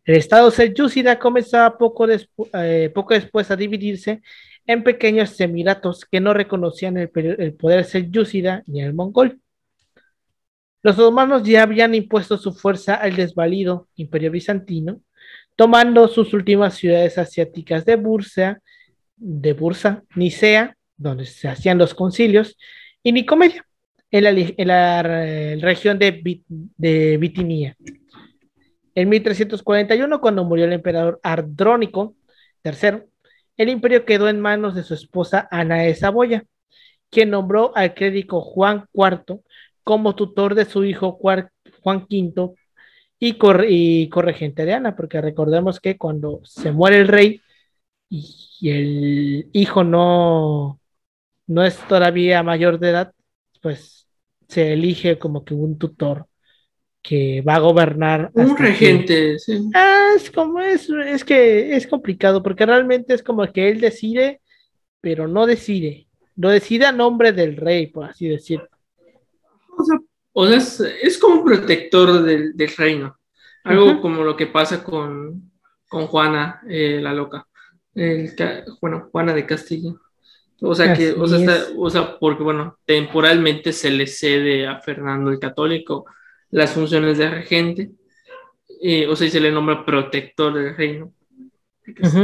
El estado selyúcida comenzaba poco, eh, poco, después a dividirse en pequeños semiratos que no reconocían el, poder selyúcida ni el mongol. Los otomanos ya habían impuesto su fuerza al desvalido imperio bizantino, tomando sus últimas ciudades asiáticas de Bursa, de Bursa, Nicea, donde se hacían los concilios, y Nicomedia en la, región de, de Bitinia. En 1341, cuando murió el emperador Ardrónico III, el imperio quedó en manos de su esposa Ana de Saboya, quien nombró al clérigo Juan IV como tutor de su hijo Juan V y, y corregente de Ana, porque recordemos que cuando se muere el rey y, el hijo no, no es todavía mayor de edad, pues se elige como que un tutor que va a gobernar. Un regente, sí. Ah, es como es, es que es complicado porque realmente es como que él decide, pero no decide. Lo decide a nombre del rey, por así decirlo. O sea, es, como un protector del, reino. Algo como lo que pasa con, Juana, eh, la loca. bueno, Juana de Castilla. O sea que, o sea, o sea, porque bueno, temporalmente se le cede a Fernando el Católico las funciones de regente, eh, o sea, y se le nombra protector del reino,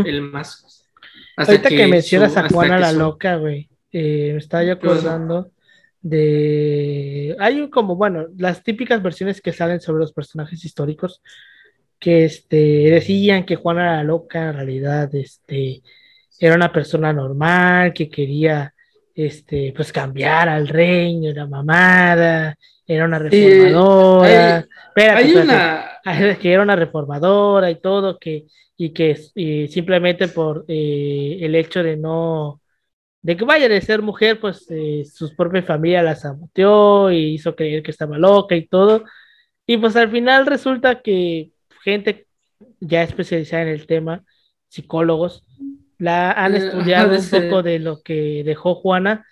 el más. Ahorita que, mencionas a Juana la loca, güey, eh, me estaba yo acordando de. Hay como, bueno, las típicas versiones que salen sobre los personajes históricos que este, decían que Juana la loca en realidad, este era una persona normal que quería este, pues cambiar al reino, era mamada, era una reformadora, hay, una... *laughs* que era una reformadora y todo, que, y que simplemente por eh, el hecho de no, de que vaya de ser mujer, pues eh, su propia familia la saboteó y hizo creer que estaba loca y todo, y pues al final resulta que gente ya especializada en el tema, psicólogos, la han eh, *laughs* estudiado un poco de lo que dejó Juana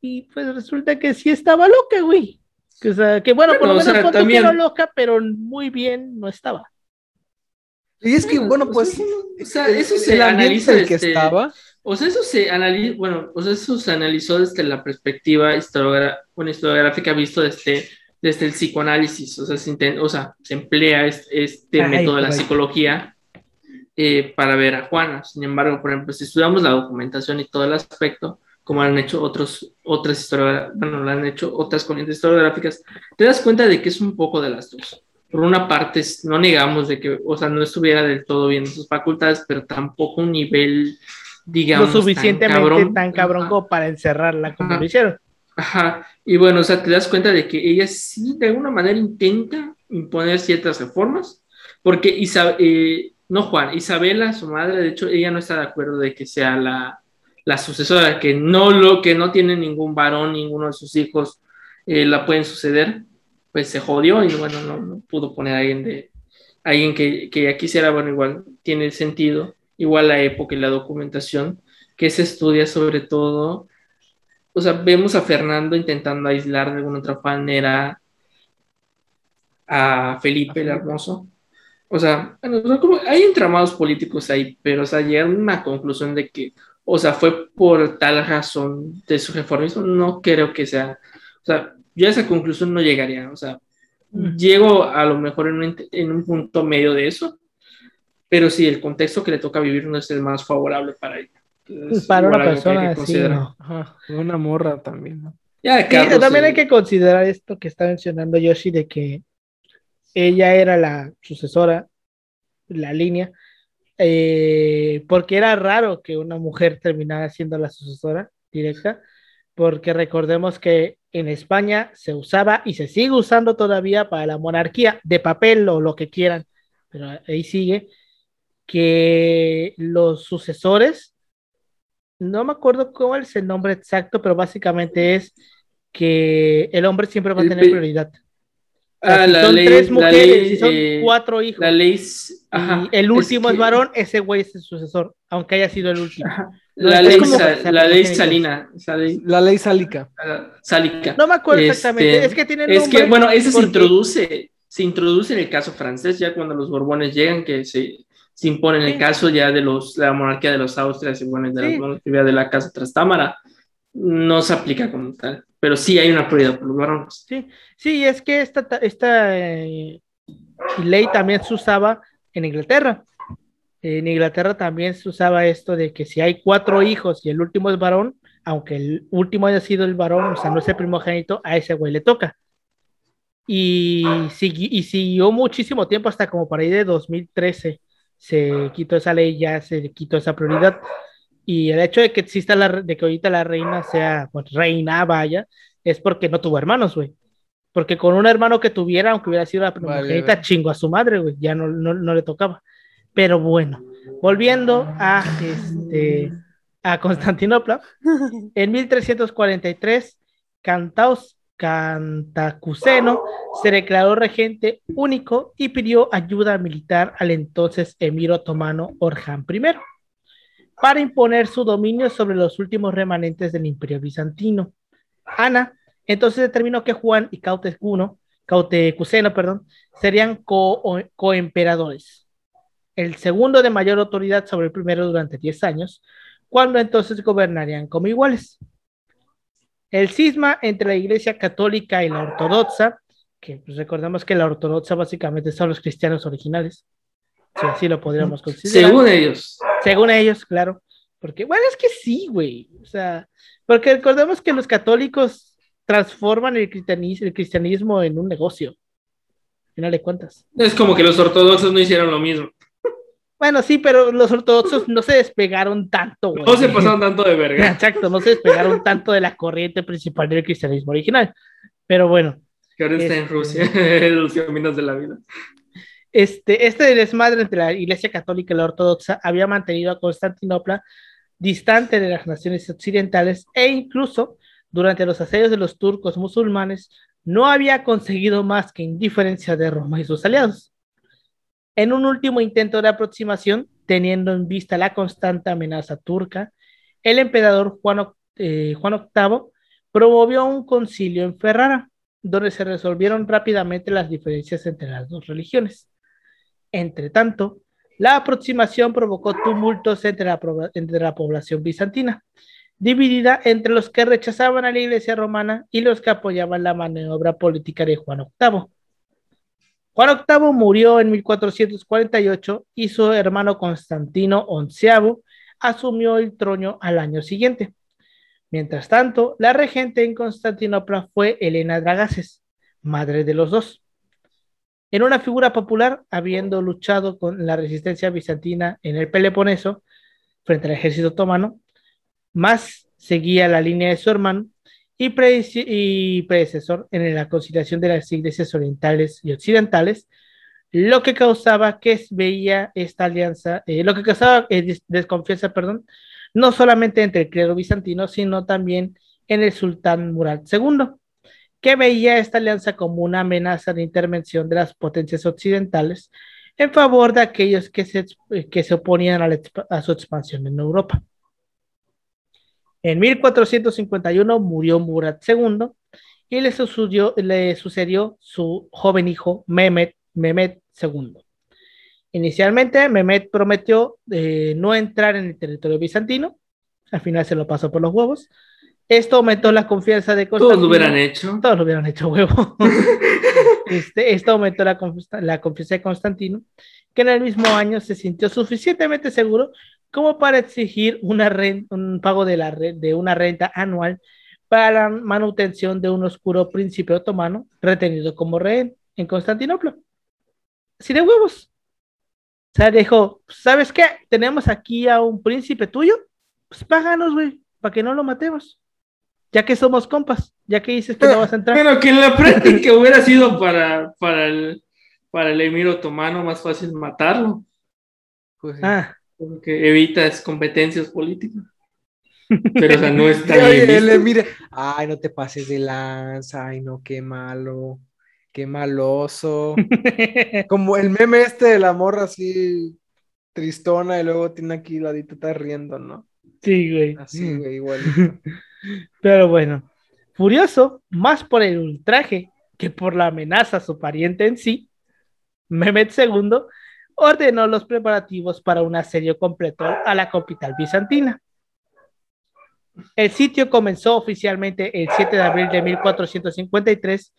y pues resulta que sí estaba loca, güey. Que, bueno, por lo menos también... loca, pero muy bien no estaba. Y es que, bueno, pues, o sea, eso se analiza el que estaba. O sea, eso se analiza, bueno, o sea, eso se analizó desde la perspectiva historiográfica visto desde, desde el psicoanálisis, o sea, se, o sea, se emplea este, método de la psicología eh, para ver a Juana. Sin embargo, por ejemplo, si estudiamos la documentación y todo el aspecto, como han hecho otros, otras historias, bueno, lo han hecho otras corrientes historiográficas, te das cuenta de que es un poco de las dos. Por una parte, no negamos de que, o sea, no estuviera del todo bien en sus facultades, pero tampoco un nivel, digamos, lo suficientemente tan cabrón, como para encerrarla como lo hicieron. Ajá, y bueno, o sea, te das cuenta de que ella sí de alguna manera intenta imponer ciertas reformas, porque Isabel, eh, no Juan, Isabela, su madre, de hecho, ella no está de acuerdo de que sea la, la sucesora, que no lo, que no tiene ningún varón, ninguno de sus hijos eh, la pueden suceder, pues se jodió y bueno, no, pudo poner a alguien de alguien que, que ya quisiera, bueno, igual tiene sentido, igual la época y la documentación, que se estudia sobre todo, o sea, vemos a Fernando intentando aislar de alguna otra manera a Felipe el Hermoso, o sea, hay entramados políticos ahí, pero o sea, llegaron a una conclusión de que, o sea, fue por tal razón de su reformismo, no creo que sea, o sea, yo a esa conclusión no llegaría, o sea, llego a lo mejor en un, en un punto medio de eso, pero sí, el contexto que le toca vivir no es el más favorable para ella. para una persona así, una morra también, ¿no? Ya, también hay que considerar esto que está mencionando Yoshi de que ella era la sucesora, la línea, eh, porque era raro que una mujer terminara siendo la sucesora directa, porque recordemos que en España se usaba y se sigue usando todavía para la monarquía, de papel o lo que quieran, pero ahí sigue, que los sucesores, no me acuerdo cuál es el nombre exacto, pero básicamente es que el hombre siempre va a tener prioridad. Ah, son tres mujeres y son eh, cuatro hijos. La ley. y el último es, varón, ese güey es el sucesor, aunque haya sido el último. La, ley, la ley salina. La ley sálica. sálica. No me acuerdo exactamente. Este, es que tiene Es que, bueno, ese se introduce. Se introduce en el caso francés, ya cuando los Borbones llegan, que se, se impone en el caso ya de los, la monarquía de los Austrias y bueno, de la monarquía de la Casa Trastámara no se aplica como tal, pero sí hay una prioridad por los varones. Sí, sí, es que esta, esta eh, ley también se usaba en Inglaterra. En Inglaterra también se usaba esto de que si hay cuatro hijos y el último es varón, aunque el último haya sido el varón, o sea, no es el primogénito, a ese güey le toca. Y, y siguió muchísimo tiempo, hasta como para ir de 2013 se quitó esa ley, ya se quitó esa prioridad. Y el hecho de que exista la, de que ahorita la reina sea, pues reina, vaya, es porque no tuvo hermanos, güey. Porque con un hermano que tuviera, aunque hubiera sido la primogénita, chingo a su madre, güey, ya no, no, le tocaba. Pero bueno, volviendo a, este, a Constantinopla, *laughs* en 1343, Cantaos, Cantacuseno se declaró regente único y pidió ayuda militar al entonces emir otomano Orhan I para imponer su dominio sobre los últimos remanentes del imperio bizantino. Ana entonces determinó que Juan y Cautecuno, Cautecuseno, perdón, serían coemperadores. el segundo de mayor autoridad sobre el primero durante 10 años, cuando entonces gobernarían como iguales. El cisma entre la Iglesia Católica y la Ortodoxa, que pues, recordemos que la Ortodoxa básicamente son los cristianos originales, si así lo podríamos considerar. Según ellos. Según ellos, claro. Porque, bueno, es que sí, güey. O sea, porque recordemos que los católicos transforman el cristianismo, el cristianismo en un negocio. Al final de cuentas. Es como que los ortodoxos no hicieron lo mismo. Bueno, sí, pero los ortodoxos no se despegaron tanto, güey. No se pasaron tanto de verga. *laughs* Exacto, no se despegaron tanto de la corriente principal del cristianismo original. Pero bueno. Que ahora está en este, Rusia, *laughs* los caminos de la vida. Este, este desmadre entre la Iglesia Católica y la Ortodoxa había mantenido a Constantinopla distante de las naciones occidentales e incluso durante los asedios de los turcos musulmanes no había conseguido más que indiferencia de Roma y sus aliados. En un último intento de aproximación, teniendo en vista la constante amenaza turca, el emperador Juan, eh, Juan VIII promovió un concilio en Ferrara, donde se resolvieron rápidamente las diferencias entre las dos religiones. Entre tanto, la aproximación provocó tumultos entre la, población bizantina, dividida entre los que rechazaban a la Iglesia romana y los que apoyaban la maniobra política de Juan VIII. Juan VIII murió en 1448 y su hermano Constantino XI asumió el trono al año siguiente. Mientras tanto, la regente en Constantinopla fue Elena Dragaces, madre de los dos. En una figura popular, habiendo luchado con la resistencia bizantina en el Peloponeso frente al ejército otomano, más seguía la línea de su hermano y, predecesor en la conciliación de las iglesias orientales y occidentales, lo que causaba que veía esta alianza, eh, lo que causaba eh, desconfianza, perdón, no solamente entre el clero bizantino, sino también en el sultán Murad II, que veía esta alianza como una amenaza de intervención de las potencias occidentales en favor de aquellos que se, que se oponían a, su expansión en Europa. En 1451 murió Murad II y le sucedió, le sucedió su joven hijo Mehmet, Mehmet II. Inicialmente, Mehmet prometió eh, no entrar en el territorio bizantino, al final se lo pasó por los huevos. Esto aumentó la confianza de Constantino. Todos lo hubieran hecho. Todos lo hubieran hecho, huevo. *laughs* este, esto aumentó la, la confianza de Constantino, que en el mismo año se sintió suficientemente seguro como para exigir una un pago de, la de una renta anual para la manutención de un oscuro príncipe otomano retenido como rehén en Constantinopla. Así de huevos. O sea, dijo, ¿sabes qué? Tenemos aquí a un príncipe tuyo, pues páganos, güey, para que no lo matemos. Ya que somos compas, ya que dices que no vas a entrar. Bueno, que en la práctica *laughs* hubiera sido para, para, el, para el emir otomano más fácil matarlo. Pues Ah. Porque evitas competencias políticas. *laughs* Pero, o sea, no está bien. ay, no te pases de lanza, ay, no, qué malo, qué maloso. *laughs* Como el meme este de la morra así tristona y luego tiene aquí ladito, está riendo, ¿no? Sí, güey. Así, güey, igual. Pero bueno, furioso, más por el ultraje que por la amenaza a su pariente en sí, Mehmet II ordenó los preparativos para un asedio completo a la capital bizantina. El sitio comenzó oficialmente el 7 de abril de 1453,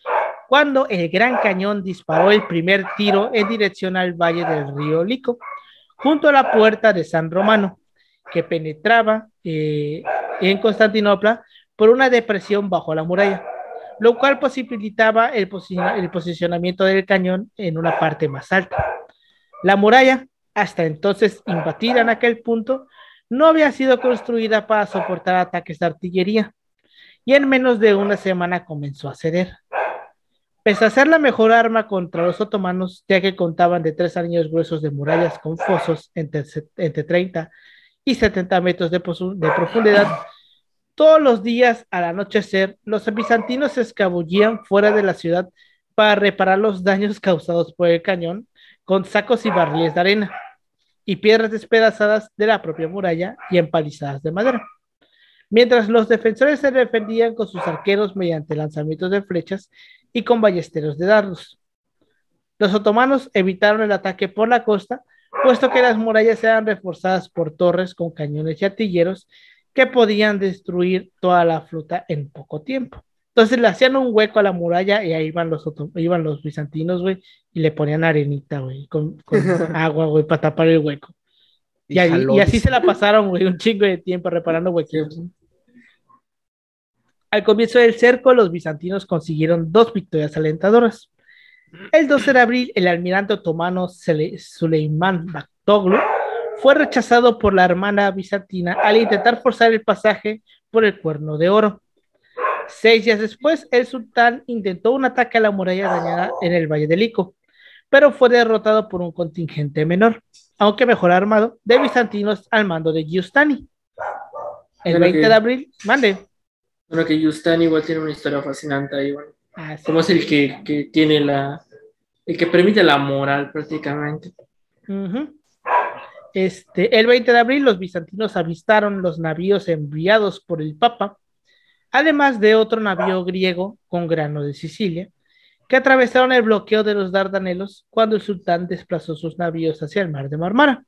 cuando el Gran Cañón disparó el primer tiro en dirección al valle del río Lico, junto a la puerta de San Romano, que penetraba eh, en Constantinopla por una depresión bajo la muralla, lo cual posibilitaba el posicionamiento del cañón en una parte más alta. La muralla, hasta entonces imbatida en aquel punto, no había sido construida para soportar ataques de artillería, y en menos de una semana comenzó a ceder. Pese a ser la mejor arma contra los otomanos, ya que contaban de tres anillos gruesos de murallas con fosos entre, entre 30 y 70 metros de, profundidad, todos los días al anochecer, los bizantinos se escabullían fuera de la ciudad para reparar los daños *laughs* causados por el cañón con sacos y barriles de arena y piedras despedazadas de la propia muralla y empalizadas de madera. Mientras los defensores se defendían con sus arqueros mediante lanzamientos de flechas y con ballesteros de dardos. Los otomanos evitaron el ataque por la costa, puesto que las murallas eran reforzadas por torres con cañones y artilleros que podían destruir toda la flota en poco tiempo. Entonces le hacían un hueco a la muralla y ahí iban los, iban los bizantinos, güey, y le ponían arenita, güey, con, *laughs* agua, güey, para tapar el hueco. Y, así se la pasaron, güey, un chingo de tiempo reparando huequitos. Al comienzo del cerco, los bizantinos consiguieron dos victorias alentadoras. El 12 de abril, el almirante otomano Suleiman Baktoglu fue rechazado por la hermana bizantina al intentar forzar el pasaje por el cuerno de oro. Seis días después, el sultán intentó un ataque a la muralla dañada en el Valle del Ico, pero fue derrotado por un contingente menor, aunque mejor armado, de bizantinos al mando de Giustani. El 20 de abril, mande. Bueno, que Giustani igual tiene una historia fascinante ahí, bueno. Ah, Como es el que, que, tiene la. el que permite la moral prácticamente. Este, el 20 de abril, los bizantinos avistaron los navíos enviados por el Papa además de otro navío griego con grano de Sicilia, que atravesaron el bloqueo de los Dardanelos cuando el sultán desplazó sus navíos hacia el mar de Marmara.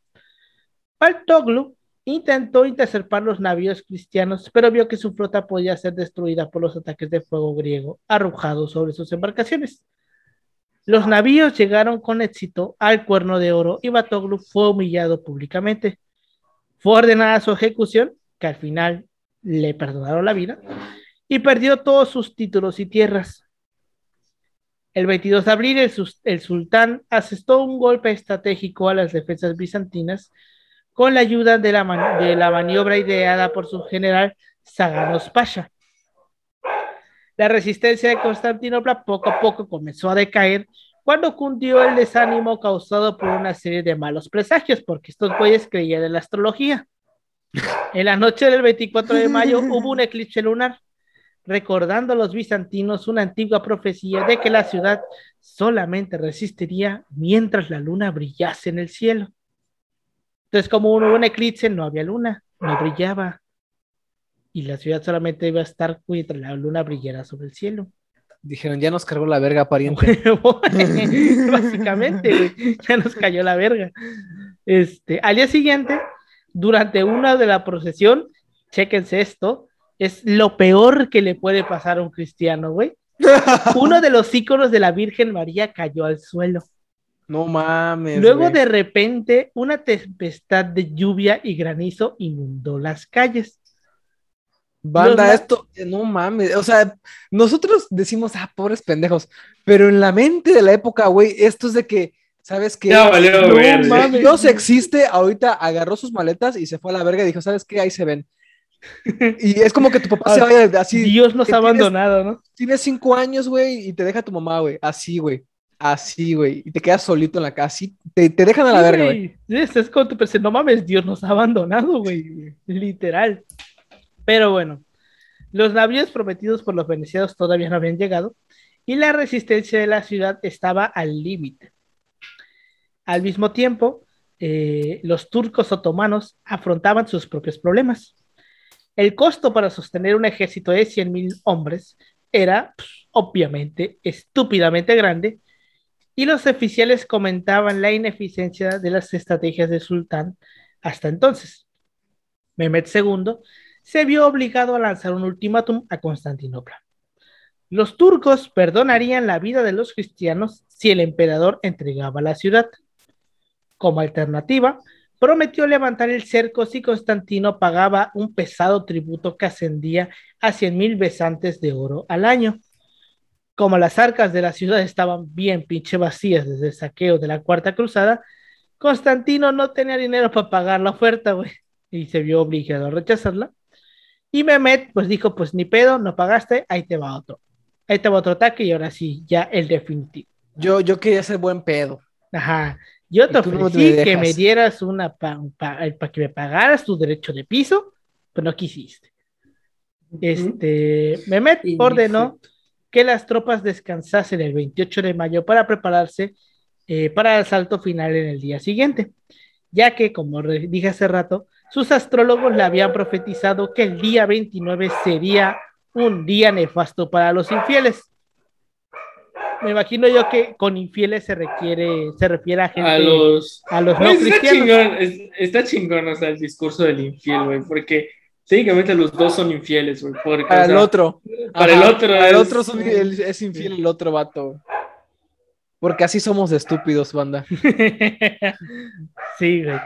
Baltoglu intentó interceptar los navíos cristianos, pero vio que su flota podía ser destruida por los ataques de fuego griego arrojados sobre sus embarcaciones. Los navíos llegaron con éxito al Cuerno de Oro y Batoglu fue humillado públicamente. Fue ordenada su ejecución, que al final le perdonaron la vida, y perdió todos sus títulos y tierras. El 22 de abril, el, sultán asestó un golpe estratégico a las defensas bizantinas con la ayuda de la, de la maniobra ideada por su general Saganos Pasha. La resistencia de Constantinopla poco a poco comenzó a decaer cuando cundió el desánimo causado por una serie de malos presagios, porque estos güeyes creían en la astrología. En la noche del 24 de mayo hubo un eclipse lunar, recordando a los bizantinos una antigua profecía de que la ciudad solamente resistiría mientras la luna brillase en el cielo. Entonces, como hubo un eclipse, no había luna, no brillaba. Y la ciudad solamente iba a estar mientras la luna brillara sobre el cielo. Dijeron, ya nos cargó la verga, pariente. *laughs* *laughs* Básicamente, ya nos cayó la verga. Este, al día siguiente, durante una de la procesión, chéquense esto, es lo peor que le puede pasar a un cristiano, güey. *laughs* Uno de los íconos de la Virgen María cayó al suelo. No mames. Luego de repente, una tempestad de lluvia y granizo inundó las calles. Banda, esto, no mames, o sea, nosotros decimos, ah, pobres pendejos, pero en la mente de la época, güey, esto es de que, ¿sabes qué? no mames, Dios existe, ahorita agarró sus maletas y se fue a la verga y dijo, ¿sabes qué? Ahí se ven. *laughs* Y es como que tu papá se vaya así. Dios nos ha abandonado, ¿no? Tienes cinco años, güey, y te deja tu mamá, güey, así, güey. Así, güey. Y te quedas solito en la casa. Así, te, dejan a la verga, güey. Es como tu no mames, Dios nos ha abandonado, güey. Literal. Pero bueno, los navíos prometidos por los venecianos todavía no habían llegado y la resistencia de la ciudad estaba al límite. Al mismo tiempo, eh, los turcos otomanos afrontaban sus propios problemas. El costo para sostener un ejército de 100.000 hombres era, pues, obviamente, estúpidamente grande, y los oficiales comentaban la ineficiencia de las estrategias del sultán hasta entonces. Mehmet II se vio obligado a lanzar un ultimátum a Constantinopla. Los turcos perdonarían la vida de los cristianos si el emperador entregaba la ciudad. Como alternativa, prometió levantar el cerco si Constantino pagaba un pesado tributo que ascendía a 100.000 besantes de oro al año. Como las arcas de la ciudad estaban bien pinche vacías desde el saqueo de la Cuarta Cruzada, Constantino no tenía dinero para pagar la oferta, güey, y se vio obligado a rechazarla y Mehmet pues dijo, pues ni pedo, no pagaste, ahí te va otro. Ahí te va otro ataque y ahora sí, ya el definitivo. Yo, yo quería ser buen pedo. Ajá. Yo te ofrecí que me dieras una para que me pagaras tu derecho de piso, pero no quisiste. Este, Mehmet ordenó que las tropas descansasen el 28 de mayo para prepararse eh, para el asalto final en el día siguiente, ya que, como dije hace rato, sus astrólogos le habían profetizado que el día 29 sería un día nefasto para los infieles. Me imagino yo que con infieles se requiere, se refiere a gente, a los, a los no pues está Chingón, está chingón, o sea, el discurso del infiel, güey, porque técnicamente los dos son infieles, güey. Para el otro. Para el otro. Para el otro es infiel el otro vato. Porque así somos estúpidos, banda. *laughs* sí, güey.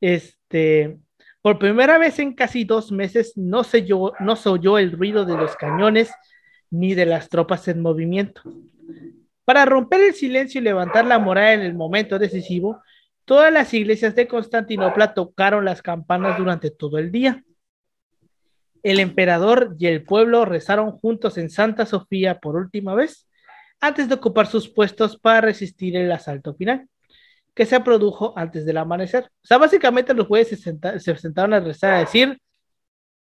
Este, por primera vez en casi dos meses no se, oyó, no oyó el ruido de los cañones ni de las tropas en movimiento. Para romper el silencio y levantar la moral en el momento decisivo, todas las iglesias de Constantinopla tocaron las campanas durante todo el día. El emperador y el pueblo rezaron juntos en Santa Sofía por última vez antes de ocupar sus puestos para resistir el asalto final que se produjo antes del amanecer. O sea, básicamente los güeyes se, sentaron a rezar a decir,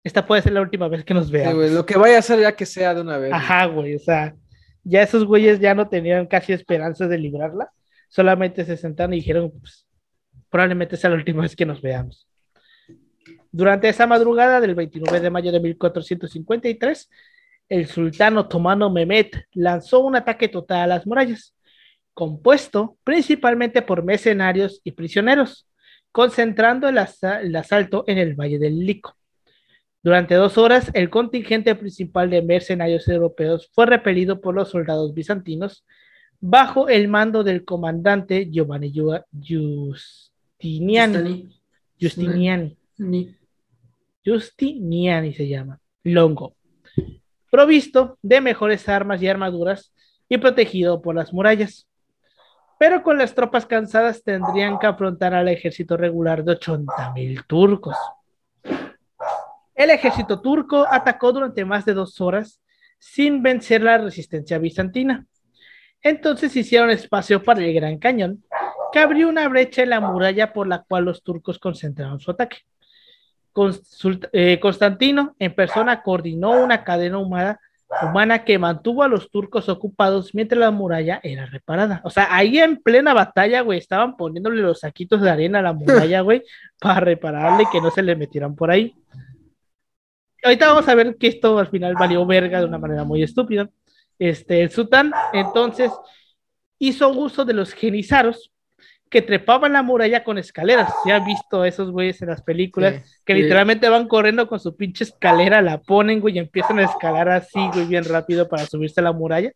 esta puede ser la última vez que nos veamos. lo que vaya a ser ya que sea de una vez. Ajá, güey, o sea, ya esos güeyes ya no tenían casi esperanzas de librarla, solamente se sentaron y dijeron, pues, probablemente sea la última vez que nos veamos. Durante esa madrugada del 29 de mayo de 1453, el sultán otomano Mehmet lanzó un ataque total a las murallas, compuesto principalmente por mercenarios y prisioneros, concentrando el, asalto en el Valle del Lico. Durante dos horas, el contingente principal de mercenarios europeos fue repelido por los soldados bizantinos bajo el mando del comandante Giovanni Giustiniani. Justiniani. Justiniani se llama. Longo. Provisto de mejores armas y armaduras y protegido por las murallas. Pero con las tropas cansadas tendrían que afrontar al ejército regular de 80.000 turcos. El ejército turco atacó durante más de dos horas sin vencer la resistencia bizantina. Entonces hicieron espacio para el Gran Cañón, que abrió una brecha en la muralla por la cual los turcos concentraron su ataque. Eh, Constantino en persona coordinó una cadena humana, que mantuvo a los turcos ocupados mientras la muralla era reparada. O sea, ahí en plena batalla, güey, estaban poniéndole los saquitos de arena a la muralla, güey, *laughs* para repararle que no se le metieran por ahí. Ahorita vamos a ver que esto al final valió verga de una manera muy estúpida. Este, el sultán entonces hizo uso de los genizaros que trepaban la muralla con escaleras. Si han visto esos güeyes en las películas, que literalmente van corriendo con su pinche escalera, la ponen, güey, y empiezan a escalar así, güey, bien rápido para subirse a la muralla.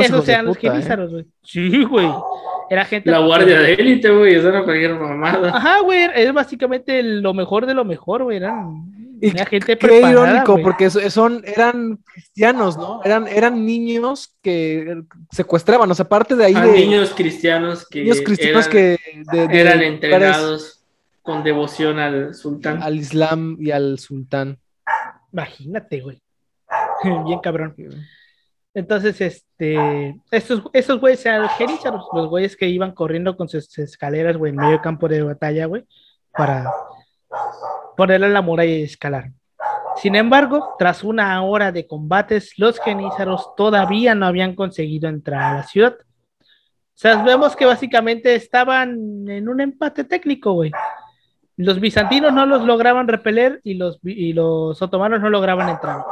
Esos sean los genizaros, güey. Sí, güey. Era gente. La guardia de élite, güey, eso era cualquier mamada. Ajá, güey, es básicamente lo mejor de lo mejor, güey. Eran y gente qué irónico, porque son, eran cristianos, ¿no? Eran, eran niños que secuestraban, o sea, aparte de ahí. de, niños cristianos que. Niños cristianos eran, que. eran entregados con devoción al sultán. Al islam y al sultán. Imagínate, güey. *laughs* Bien cabrón. Entonces, este, estos, estos güeyes eran los los güeyes que iban corriendo con sus escaleras, güey, en medio campo de batalla, güey, para ponerle la muralla y escalar. Sin embargo, tras una hora de combates, los genízaros todavía no habían conseguido entrar a la ciudad. O sea, vemos que básicamente estaban en un empate técnico, güey. Los bizantinos no los lograban repeler y los, y los otomanos no lograban entrar.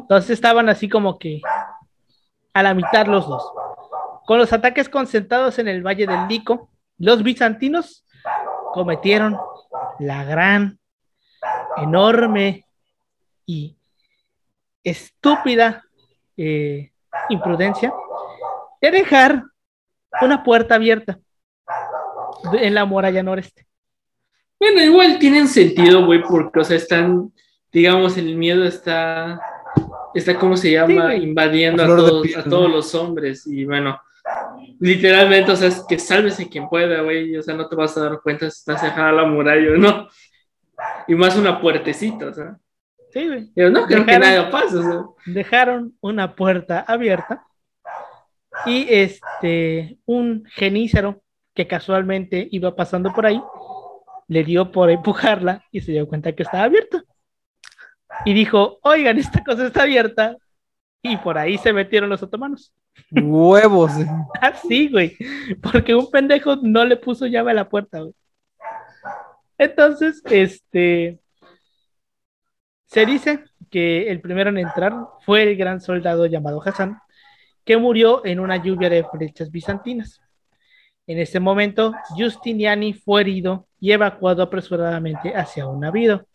Entonces estaban así como que a la mitad los dos. Con los ataques concentrados en el Valle del Lico, los bizantinos cometieron la gran enorme y estúpida eh, imprudencia de dejar una puerta abierta en la muralla noreste. Bueno, igual tienen sentido, güey, porque, o sea, están, digamos, el miedo está, está, ¿cómo se llama? Invadiendo a todos, a todos los hombres. Y bueno, literalmente, o sea, es que sálvese quien pueda, güey. O sea, no te vas a dar cuenta si estás dejando la muralla, ¿no? Y más una puertecita, o sea. Sí, güey. Pero no creo que nada pase, o sea. Dejaron una puerta abierta y este, un genízaro que casualmente iba pasando por ahí, le dio por empujarla y se dio cuenta que estaba abierta. Y dijo, oigan, esta cosa está abierta. Y por ahí se metieron los otomanos. Huevos. *laughs* Así, güey. Porque un pendejo no le puso llave a la puerta, güey. Entonces, este, se dice que el primero en entrar fue el gran soldado llamado Hassan, que murió en una lluvia de flechas bizantinas. En ese momento, Justiniani fue herido y evacuado apresuradamente hacia un navío.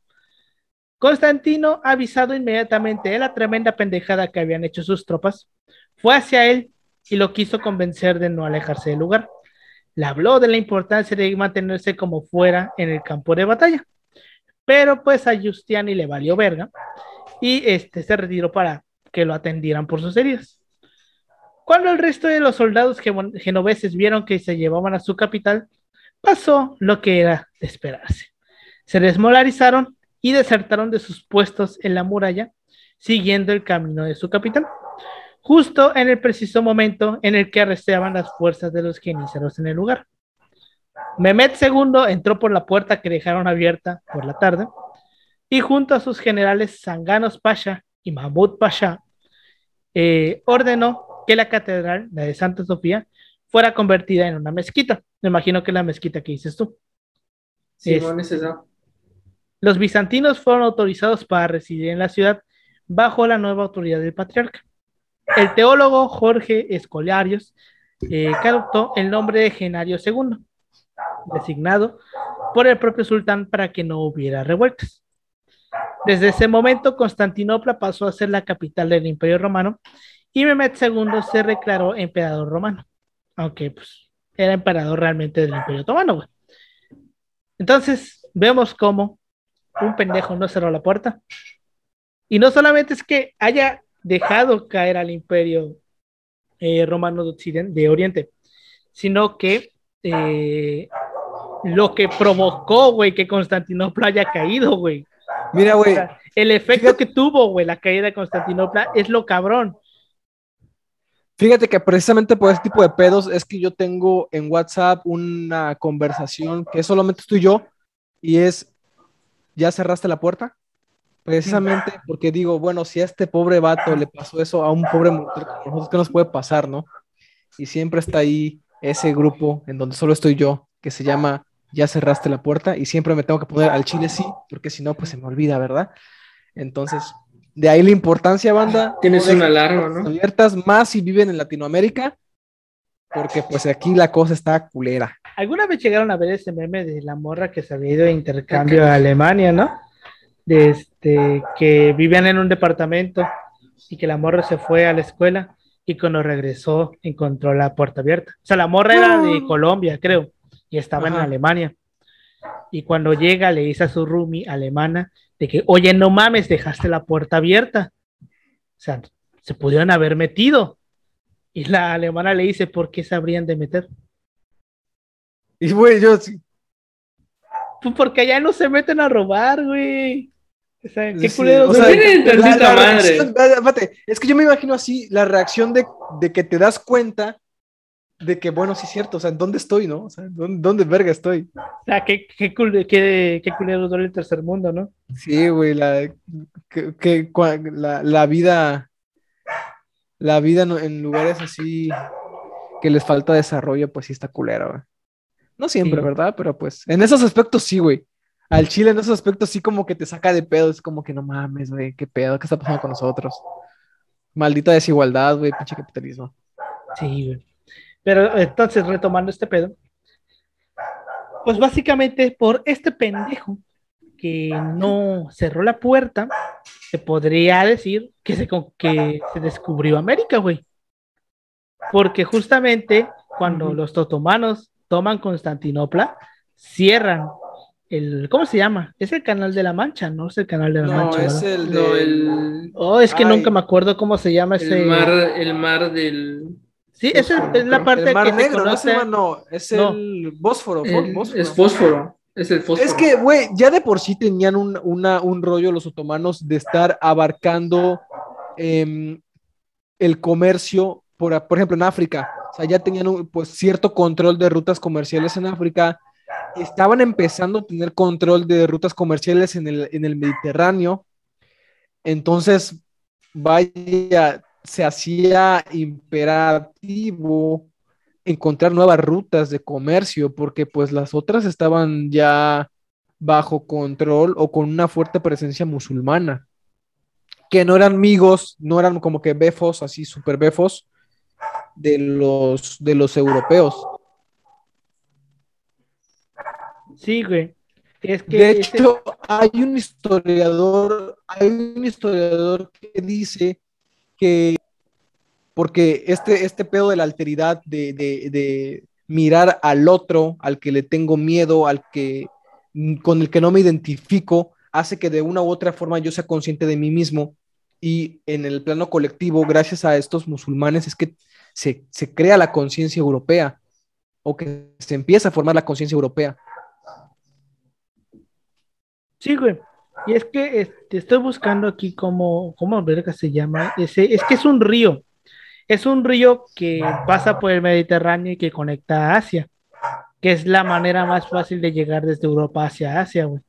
Constantino, avisado inmediatamente de la tremenda pendejada que habían hecho sus tropas, fue hacia él y lo quiso convencer de no alejarse del lugar le habló de la importancia de mantenerse como fuera en el campo de batalla. Pero pues a Justiani le valió verga y este se retiró para que lo atendieran por sus heridas. Cuando el resto de los soldados genoveses vieron que se llevaban a su capital, pasó lo que era de esperarse. Se desmolarizaron y desertaron de sus puestos en la muralla, siguiendo el camino de su capital justo en el preciso momento en el que arrestaban las fuerzas de los genízaros en el lugar. Mehmet II entró por la puerta que dejaron abierta por la tarde y junto a sus generales Sanganos Pasha y Mahmud Pasha eh, ordenó que la catedral, la de Santa Sofía, fuera convertida en una mezquita. Me imagino que la mezquita que dices tú. Sí, es, Los bizantinos fueron autorizados para residir en la ciudad bajo la nueva autoridad del patriarca. El teólogo Jorge Escolarios eh, adoptó el nombre de Genario II, designado por el propio sultán para que no hubiera revueltas. Desde ese momento, Constantinopla pasó a ser la capital del Imperio Romano y Mehmed II se declaró emperador romano, aunque pues, era emperador realmente del Imperio Otomano. Entonces, vemos cómo un pendejo no cerró la puerta. Y no solamente es que haya dejado caer al imperio eh, romano de, Occidente, de Oriente, sino que eh, lo que provocó, güey, que Constantinopla haya caído, güey. Mira, güey. el efecto que tuvo, güey, la caída de Constantinopla es lo cabrón. Fíjate que precisamente por ese tipo de pedos es que yo tengo en WhatsApp una conversación que solamente estoy yo y es, ¿ya cerraste la puerta? Precisamente porque digo, bueno, si a este pobre vato le pasó eso a un pobre mujer nosotros, ¿qué nos puede pasar, no? Y siempre está ahí ese grupo en donde solo estoy yo, que se llama Ya cerraste la puerta, y siempre me tengo que poner al chile sí, porque si no, pues se me olvida, ¿verdad? Entonces, de ahí la importancia, banda. Tienes una alarma, ¿no? Abiertas más si viven en Latinoamérica, porque pues aquí la cosa está culera. ¿Alguna vez llegaron a ver ese meme de la morra que se había ido de intercambio a Alemania, no? De este, que vivían en un departamento y que la morra se fue a la escuela y cuando regresó encontró la puerta abierta. O sea, la morra era de Colombia, creo, y estaba en Alemania. Y cuando llega le dice a su roomie alemana de que, oye, no mames, dejaste la puerta abierta. O sea, se pudieron haber metido. Y la alemana le dice, ¿por qué se habrían de meter? Y güey, yo Pues porque allá no se meten a robar, güey qué culero. es que yo me imagino así la reacción de, que te das cuenta de que, bueno, sí es cierto, o sea, ¿dónde estoy, no? O sea, ¿dónde, verga estoy? O sea, qué, qué, qué, qué culero duele el tercer mundo, ¿no? Sí, güey, la, que, la, vida, la vida en lugares así que les falta desarrollo, pues sí está culera, güey. No siempre, ¿verdad? Pero pues, en esos aspectos sí, güey al Chile en esos aspectos sí como que te saca de pedo, es como que no mames, güey, qué pedo, qué está pasando con nosotros. Maldita desigualdad, güey, pinche capitalismo. Sí, güey. Pero entonces, retomando este pedo, pues básicamente por este pendejo que no cerró la puerta, se podría decir que se, que se descubrió América, güey. Porque justamente cuando los otomanos toman Constantinopla, cierran el, ¿cómo se llama? Es el canal de la Mancha, ¿no? Es el canal de la Mancha. Es el, del... Oh, es que nunca me acuerdo cómo se llama ese. El mar, el mar del. Sí, es, es la parte el mar negro, no, no, es el Bósforo, Es fósforo. Es el fósforo. Es que, güey, ya de por sí tenían un, una, un rollo los otomanos de estar abarcando em, el comercio, por, por ejemplo, en África. O sea, ya tenían un, pues, cierto control de rutas comerciales en África estaban empezando a tener control de rutas comerciales en el, Mediterráneo. Entonces, vaya, se hacía imperativo encontrar nuevas rutas de comercio porque pues las otras estaban ya bajo control o con una fuerte presencia musulmana, que no eran amigos, no eran como que befos, así super befos de los, de los europeos. Sí, güey. Es que de hecho, hay un historiador, hay un historiador que dice que porque este, este pedo de la alteridad, de, mirar al otro, al que le tengo miedo, al que con el que no me identifico, hace que de una u otra forma yo sea consciente de mí mismo. Y en el plano colectivo, gracias a estos musulmanes, es que se, se crea la conciencia europea, o que se empieza a formar la conciencia europea. Sí, güey. Y es que este, estoy buscando aquí cómo, cómo verga se llama. Ese, es que es un río. Es un río que pasa por el Mediterráneo y que conecta a Asia. Que es la manera más fácil de llegar desde Europa hacia Asia, güey.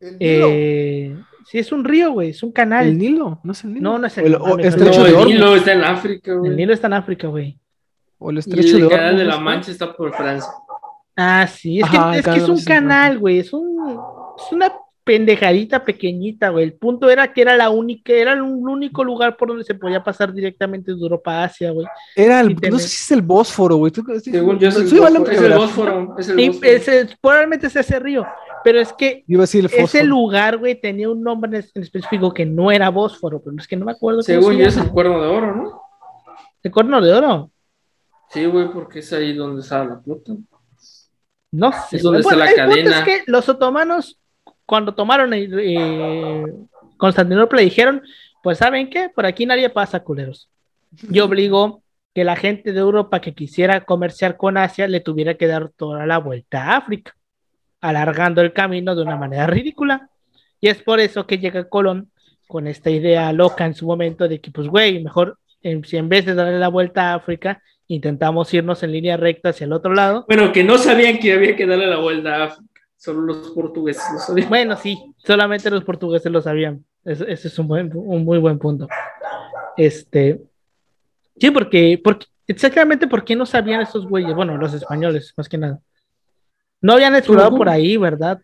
Eh, sí, es un río, güey, es un canal. ¿El Nilo? No es el Nilo. No, no es el, Nilo. el Nilo está en África, güey. El Nilo está en África, güey. O el estrecho y el canal de la Mancha está por Francia. Ah, sí, es, que, es, que es un canal, güey, es un Es una pendejadita pequeñita, güey. El punto era que era la única, era el único lugar por donde se podía pasar directamente de Europa a Asia, güey. Era el, no sé si es el Bósforo, güey. Según yo, es el, Bósforo, es el Bósforo. Es el Bósforo. probablemente es ese río, pero es que ese lugar, güey, tenía un nombre en específico que no era Bósforo, pero es que no me acuerdo. Según yo es el Cuerno de Oro, ¿no? ¿El Cuerno de Oro? Sí, güey, porque es ahí donde está la flota. No sé. Es donde está la cadena. Es que los otomanos cuando tomaron eh, Constantinopla dijeron, pues saben qué, por aquí nadie pasa, culeros. Y *laughs* obligó que la gente de Europa que quisiera comerciar con Asia le tuviera que dar toda la vuelta a África, alargando el camino de una manera ridícula. Y es por eso que llega Colón con esta idea loca en su momento de que, pues, güey, mejor si en vez de darle la vuelta a África, intentamos irnos en línea recta hacia el otro lado. Bueno, que no sabían que había que darle la vuelta a África. Solo los portugueses lo sabían. Bueno, sí, solamente los portugueses lo sabían. Ese, es un, buen, un muy buen punto. Este. Sí, porque, porque exactamente por qué no sabían esos güeyes. Bueno, los españoles, más que nada. No habían explorado por ahí, ¿verdad?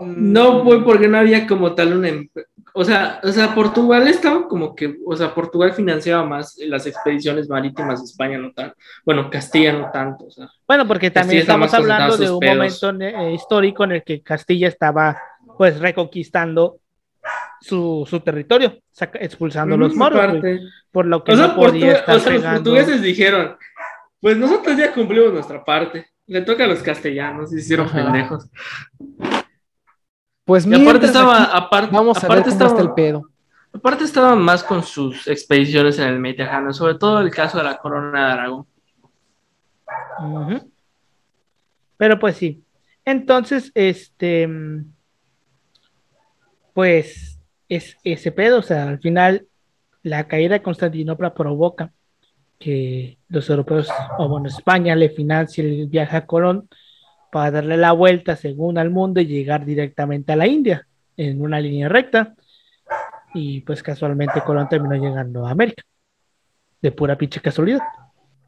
No, fue porque no había como tal una, o sea, o sea, Portugal estaba como que, o sea, Portugal financiaba más las expediciones marítimas de España, no tanto. Bueno, Castilla no tanto. O sea, bueno, porque también estamos hablando de un momento eh, histórico en el que Castilla estaba, pues, reconquistando su, su territorio, expulsando a los moros, por lo que no podía estar o sea, los portugueses dijeron, pues nosotros ya cumplimos nuestra parte, le toca a los castellanos, hicieron pendejos. Pues mira, aparte estaba, aparte, vamos a ver estaba, el pedo. Aparte estaba más con sus expediciones en el Mediterráneo, sobre todo el caso de la corona de Aragón. Pero pues sí. Entonces, este, pues es ese pedo, o sea, al final la caída de Constantinopla provoca que los europeos, o bueno, España le financie el viaje a Colón para darle la vuelta según al mundo y llegar directamente a la India en una línea recta. Y pues casualmente Colón terminó llegando a América, de pura pinche casualidad,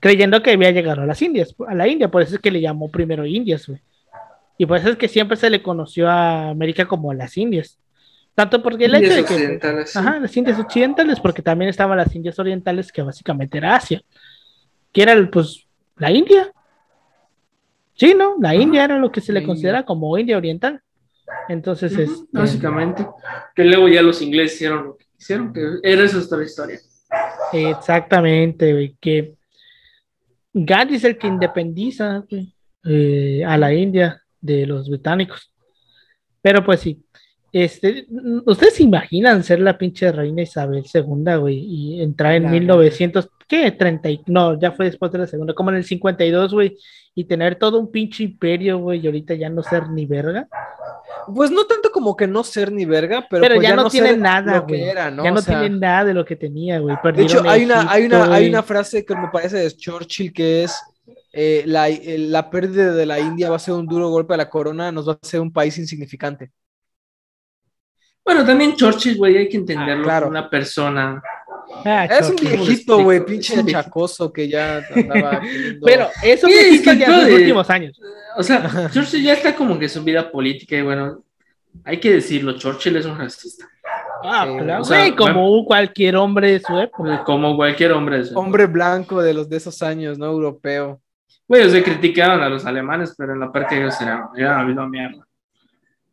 creyendo que había llegado a las Indias, a la India, por eso es que le llamó primero Indias, güey. Y por eso es que siempre se le conoció a América como las Indias. Tanto porque el hecho de que. Ajá, las Indias occidentales, porque también estaban las Indias orientales, que básicamente era Asia. Que era, pues, la India. Sí, ¿no? La India era lo que se le considera como India Oriental. Entonces, es. Este, básicamente. Que luego ya los ingleses hicieron lo que hicieron, que era esa otra historia. Exactamente, güey. Que Gandhi es el que independiza eh, a la India de los británicos. Pero pues sí. Este, ¿Ustedes se imaginan ser la pinche reina Isabel II, güey? Y entrar en 1900, ¿qué? 30, no, ya fue después de la segunda, como en el 52, güey, y tener todo un pinche imperio, güey, y ahorita ya no ser ni verga. Pues no tanto como que no ser ni verga, pero, pero pues ya, no, tiene nada, güey. Ya no tiene nada de lo que tenía, güey. De hecho, hay una, hay, una, hay una frase que me parece de Churchill que es eh, la, la pérdida de la India va a ser un duro golpe a la corona, nos va a hacer un país insignificante. Bueno, también Churchill, güey, hay que entenderlo ah, una persona. Ah, es un viejito, güey, pinche chacoso que ya *laughs* andaba. Pero eso es que ya en los últimos años. O sea, Churchill ya está como que su vida política y bueno, hay que decirlo, Churchill es un racista. Ah, claro, güey, como cualquier hombre de su época. Como cualquier hombre de su época. Hombre blanco de los de esos años, ¿no? Europeo. Güey, se criticaban a los alemanes, pero en la parte de ellos era, habido mierda.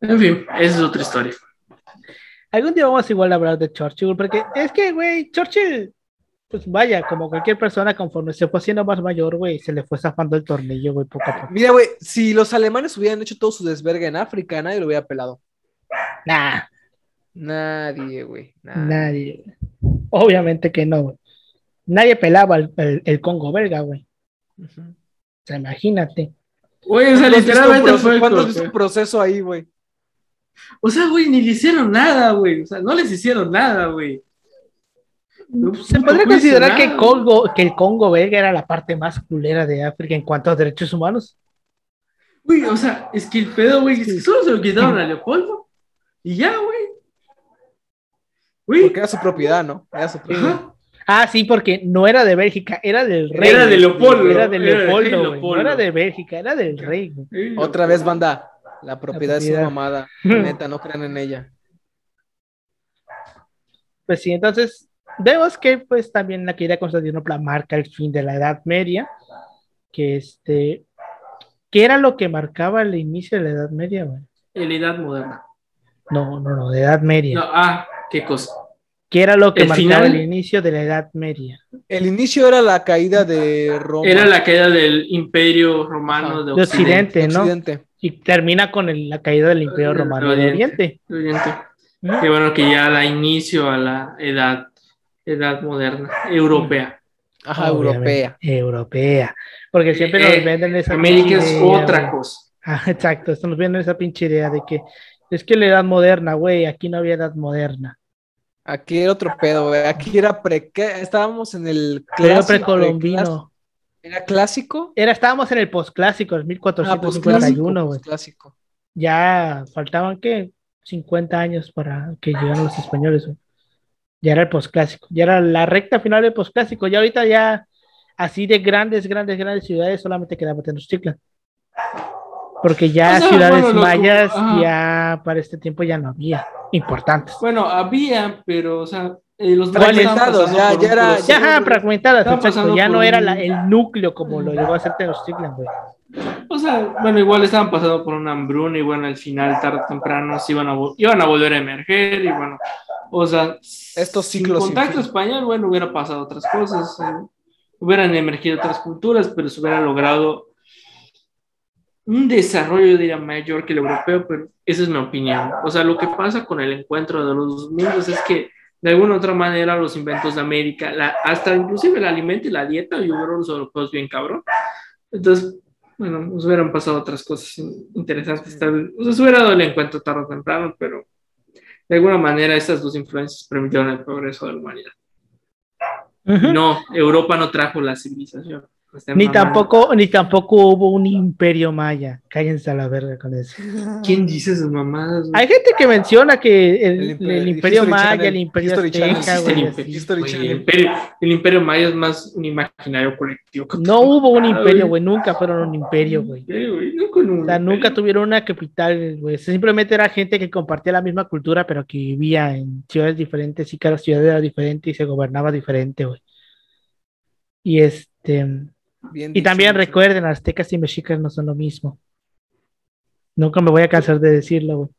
En fin, esa es otra historia. Algún día vamos igual a hablar de Churchill, porque es que, güey, Churchill, pues vaya, como cualquier persona, conforme se fue haciendo más mayor, güey, se le fue zafando el tornillo, güey, poco a poco. Mira, güey, si los alemanes hubieran hecho todo su desverga en África, nadie lo hubiera pelado. Nah. Nadie, güey. Nadie. Obviamente que no, güey. Nadie pelaba el, Congo belga, güey. O sea, imagínate. Güey, o sea, literalmente fue. ¿Cuánto es un proceso ahí, güey? O sea, güey, ni le hicieron nada, güey. O sea, no les hicieron nada, güey. Se podría considerar que, Congo, que el Congo belga era la parte más culera de África en cuanto a derechos humanos. Güey, o sea, es que el pedo, güey, es que solo se lo quitaron a Leopoldo. Y ya, güey. Porque era su propiedad, ¿no? Era su propiedad. Ah, sí, porque no era de Bélgica, era del rey. Era de Leopoldo. Era de Leopoldo, no era de Bélgica, era del rey. Otra vez, banda, La propiedad, es una mamada. *laughs* Neta, no crean en ella. Pues sí, entonces vemos que pues también la querida Constantinopla marca el fin de la Edad Media, que este, ¿qué era lo que marcaba el inicio de la Edad Media? Güey? La Edad Moderna. No, no, no, de Edad Media. ah, qué cosa. ¿Qué era lo que el marcaba el inicio de la Edad Media? El inicio era la caída de Roma. Era la caída del Imperio Romano de, Occidente, ¿no? Y termina con la caída del Imperio Romano de Oriente. Qué bueno que ya da inicio a la edad, edad moderna, europea. Ajá, europea. Europea. Porque siempre nos eh, venden esa América es otra cosa. Ah, *laughs* exacto, nos venden esa pinche idea de que es que la edad moderna, güey, aquí no había edad moderna. Aquí era otro pedo, güey. Aquí era pre... Estábamos en el clásico. precolombino. ¿Era clásico? Era, estábamos en el postclásico, el 1451, ah, güey. clásico. Ya faltaban, ¿qué? 50 años para que llegaran los españoles, güey. Ya era el postclásico. Ya era la recta final del postclásico. Ya ahorita ya, así de grandes, grandes, grandes ciudades, solamente quedaba Tenochtitlan. Porque ya ciudades mayas, ya para este tiempo ya no había importantes. Bueno, había, pero, o sea, eh, los fragmentados, ya, ya era, ya fragmentadas, ya no era el núcleo como lo llegó a hacer Tenochtitlan, güey. O sea, bueno, igual estaban pasando por una hambruna y bueno, al final, tarde o temprano, se iban a, iban a volver a emerger y bueno, o sea, estos ciclos. Sin contacto español, bueno, hubiera pasado otras cosas, eh, hubieran emergido otras culturas, pero se hubiera logrado un desarrollo, diría, mayor que el europeo, pero esa es mi opinión. O sea, lo que pasa con el encuentro de los dos mundos es que de alguna u otra manera los inventos de América, hasta inclusive el alimento y la dieta, y los europeos bien cabrón. Entonces, bueno, nos hubieran pasado otras cosas interesantes. Tal, se hubiera dado el encuentro tarde o temprano, pero de alguna manera estas dos influencias permitieron el progreso de la humanidad. No, Europa no trajo la civilización. Ni tampoco, ni tampoco hubo un imperio maya. Cállense a la verga con eso. *laughs* ¿Quién dice esas mamadas? Hay gente que menciona que el, imperio, maya, el imperio azteca, el, imperio, maya es más un imaginario colectivo. No hubo un imperio, güey. Nunca fueron un imperio, güey. nunca tuvieron una capital, güey. Simplemente era gente que compartía la misma cultura, pero que vivía en ciudades diferentes y cada ciudad era diferente y se gobernaba diferente, güey. Y este y también recuerden, aztecas y mexicas no son lo mismo. Nunca me voy a cansar de decirlo, güey.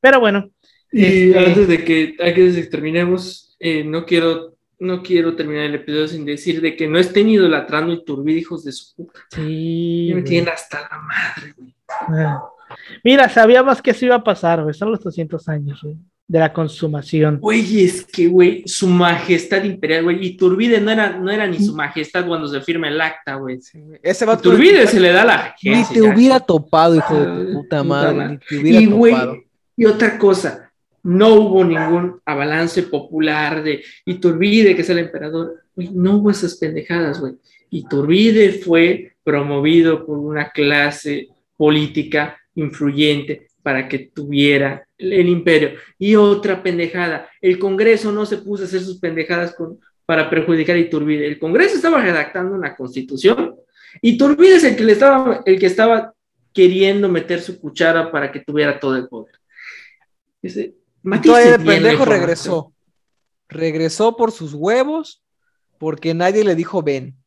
Pero bueno. Y este, antes de que, que terminemos, eh, no quiero no quiero terminar el episodio sin decir de que no estén idolatrando y turbid hijos de su puta. Sí. me tienen hasta la madre, güey. Ah. Mira, sabíamos que eso iba a pasar, güey. Son los 200 años, güey de la consumación. Güey, es que, güey, su majestad imperial, güey, y Turbide no era, no era ni su majestad cuando se firma el acta, güey. Ese va Turbide se le da la Ni te hubiera topado, hijo de tu ah, puta madre, y, güey, y otra cosa, no hubo ningún abalance popular de Iturbide, que es el emperador. no hubo esas pendejadas, güey. Iturbide fue promovido por una clase política influyente para que tuviera el imperio. Y otra pendejada, el Congreso no se puso a hacer sus pendejadas con, para perjudicar a Iturbide. El Congreso estaba redactando una constitución. Iturbide es el que, le estaba, el que estaba queriendo meter su cuchara para que tuviera todo el poder. Ese, el pendejo regresó. Regresó por sus huevos porque nadie le dijo ven.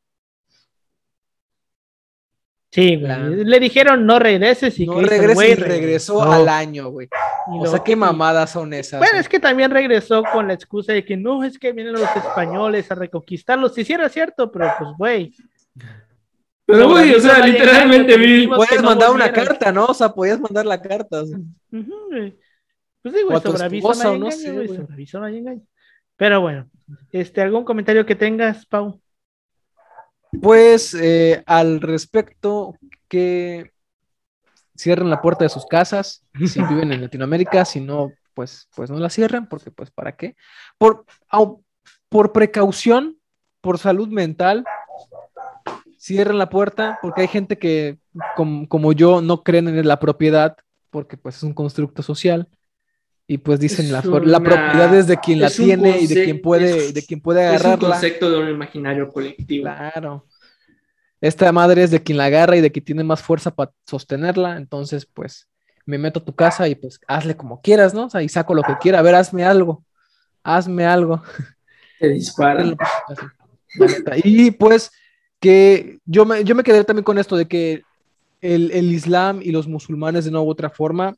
Sí, le dijeron no regreses y no regreses y regresó al año, güey. O sea, qué mamadas son esas. Bueno, es que también regresó con la excusa de que no, es que vienen los españoles a reconquistarlos. Si sí era cierto, pero pues, güey. Pero, güey, o sea, literalmente vi. Puedes mandar una carta, ¿no? O sea, podías mandar la carta. pues digo, sobreaviso no, sé, güey. Sobreaviso no hay engaño. Pero bueno, este, ¿algún comentario que tengas, Pau? Pues eh, al respecto, que cierren la puerta de sus casas si *laughs* viven en Latinoamérica, si no, pues, pues no la cierren, porque pues para qué. Por, por precaución, por salud mental, cierren la puerta, porque hay gente que, como, como yo, no creen en la propiedad, porque pues es un constructo social y pues dicen la, la, propiedad es de quien la tiene y de quien puede, de quien puede agarrarla. Es un concepto de un imaginario colectivo. Claro. Esta madre es de quien la agarra y de quien tiene más fuerza para sostenerla, entonces pues me meto a tu casa y pues hazle como quieras, ¿no? O sea, y saco lo que quiera, a ver, hazme algo, hazme algo. Te disparan. Y pues que yo me, yo me quedé también con esto de que el, el Islam y los musulmanes de una u otra forma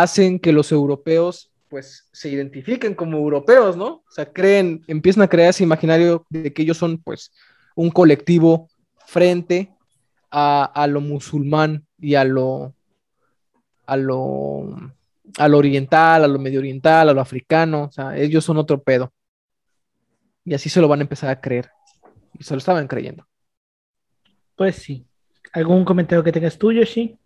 hacen que los europeos pues se identifiquen como europeos, ¿no? O sea, creen, empiezan a crear ese imaginario de que ellos son pues un colectivo frente a, a lo musulmán y a lo, a lo, a lo oriental, a lo medio oriental, a lo africano, o sea, ellos son otro pedo. Y así se lo van a empezar a creer. Y se lo estaban creyendo. Pues sí. ¿Algún comentario que tengas tú, Yoshi?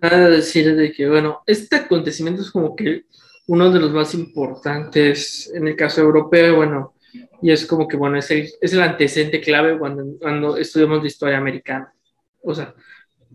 Nada decir de que, bueno, este acontecimiento es como que uno de los más importantes en el caso europeo, bueno, y es como que, bueno, es el, es el antecedente clave cuando, cuando estudiamos la historia americana. O sea,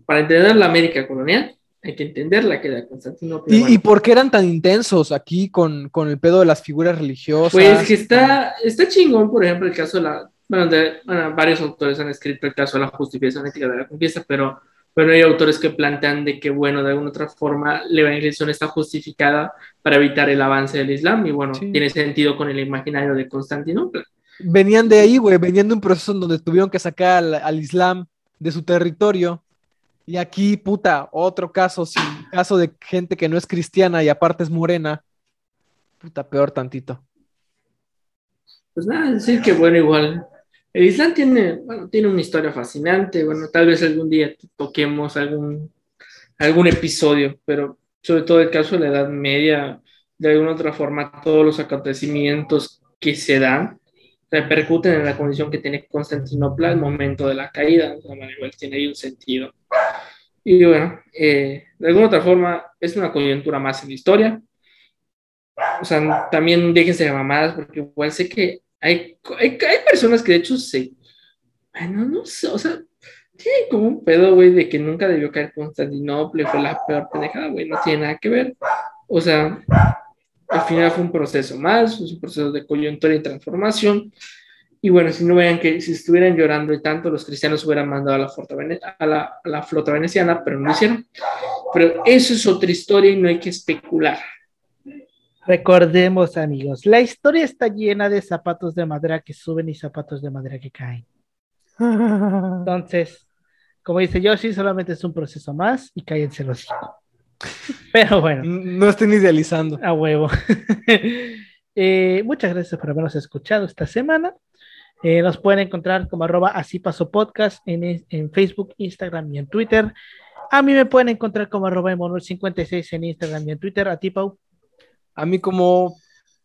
para entender la América colonial, hay que entender la que era Constantinopla. ¿Y, ¿Y por qué eran tan intensos aquí con, con, el pedo de las figuras religiosas? Pues que está, está chingón, por ejemplo, el caso de la... Bueno, de, bueno, varios autores han escrito el caso de la justificación ética de la conquista, pero bueno, hay autores que plantean de que, bueno, de alguna otra forma la evangelización está justificada para evitar el avance del Islam y, bueno, sí. tiene sentido con el imaginario de Constantinopla. Venían de ahí, güey, venían de un proceso en donde tuvieron que sacar al, al, Islam de su territorio. Y aquí, puta, otro caso, sin caso de gente que no es cristiana y aparte es morena. Puta, peor tantito. Pues nada, decir que, bueno, igual el Islam tiene, bueno, tiene una historia fascinante, bueno, tal vez algún día toquemos algún, algún episodio, pero sobre todo el caso de la Edad Media, de alguna otra forma, todos los acontecimientos que se dan repercuten en la condición que tiene Constantinopla al momento de la caída, igual tiene ahí un sentido. Y bueno, eh, de alguna otra forma, es una coyuntura más en la historia. O sea, también déjense de mamadas, porque igual sé que hay, hay, hay, personas que de hecho se. Bueno, no sé, o sea, tiene como un pedo, güey, de que nunca debió caer Constantinopla, fue la peor pendejada, güey, no tiene nada que ver. O sea, al final fue un proceso más, es un proceso de coyuntura y transformación. Y bueno, si no vean que si estuvieran llorando y tanto, los cristianos hubieran mandado a la, a la, a la flota veneciana, pero no lo hicieron. Pero eso es otra historia y no hay que especular. Recordemos, amigos, la historia está llena de zapatos de madera que suben y zapatos de madera que caen. *laughs* Entonces, como dice Yoshi, solamente es un proceso más y cállense los hijos. Pero bueno. No estén idealizando. A huevo. *laughs* eh, muchas gracias por habernos escuchado esta semana. Eh, nos pueden encontrar como arroba así paso podcast en, en, Facebook, Instagram y en Twitter. A mí me pueden encontrar como arroba 56 en Instagram y en Twitter. A ti, Pau. A mí como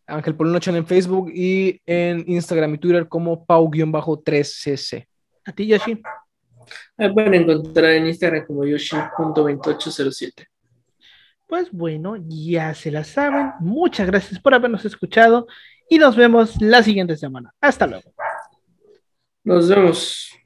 Ángel Polino Chan en Facebook y en Instagram y Twitter como Pau-3cc. A ti, Yoshi. Me pueden encontrar en Instagram como Yoshi.2807. Pues bueno, ya se la saben. Muchas gracias por habernos escuchado y nos vemos la siguiente semana. Hasta luego. Nos vemos.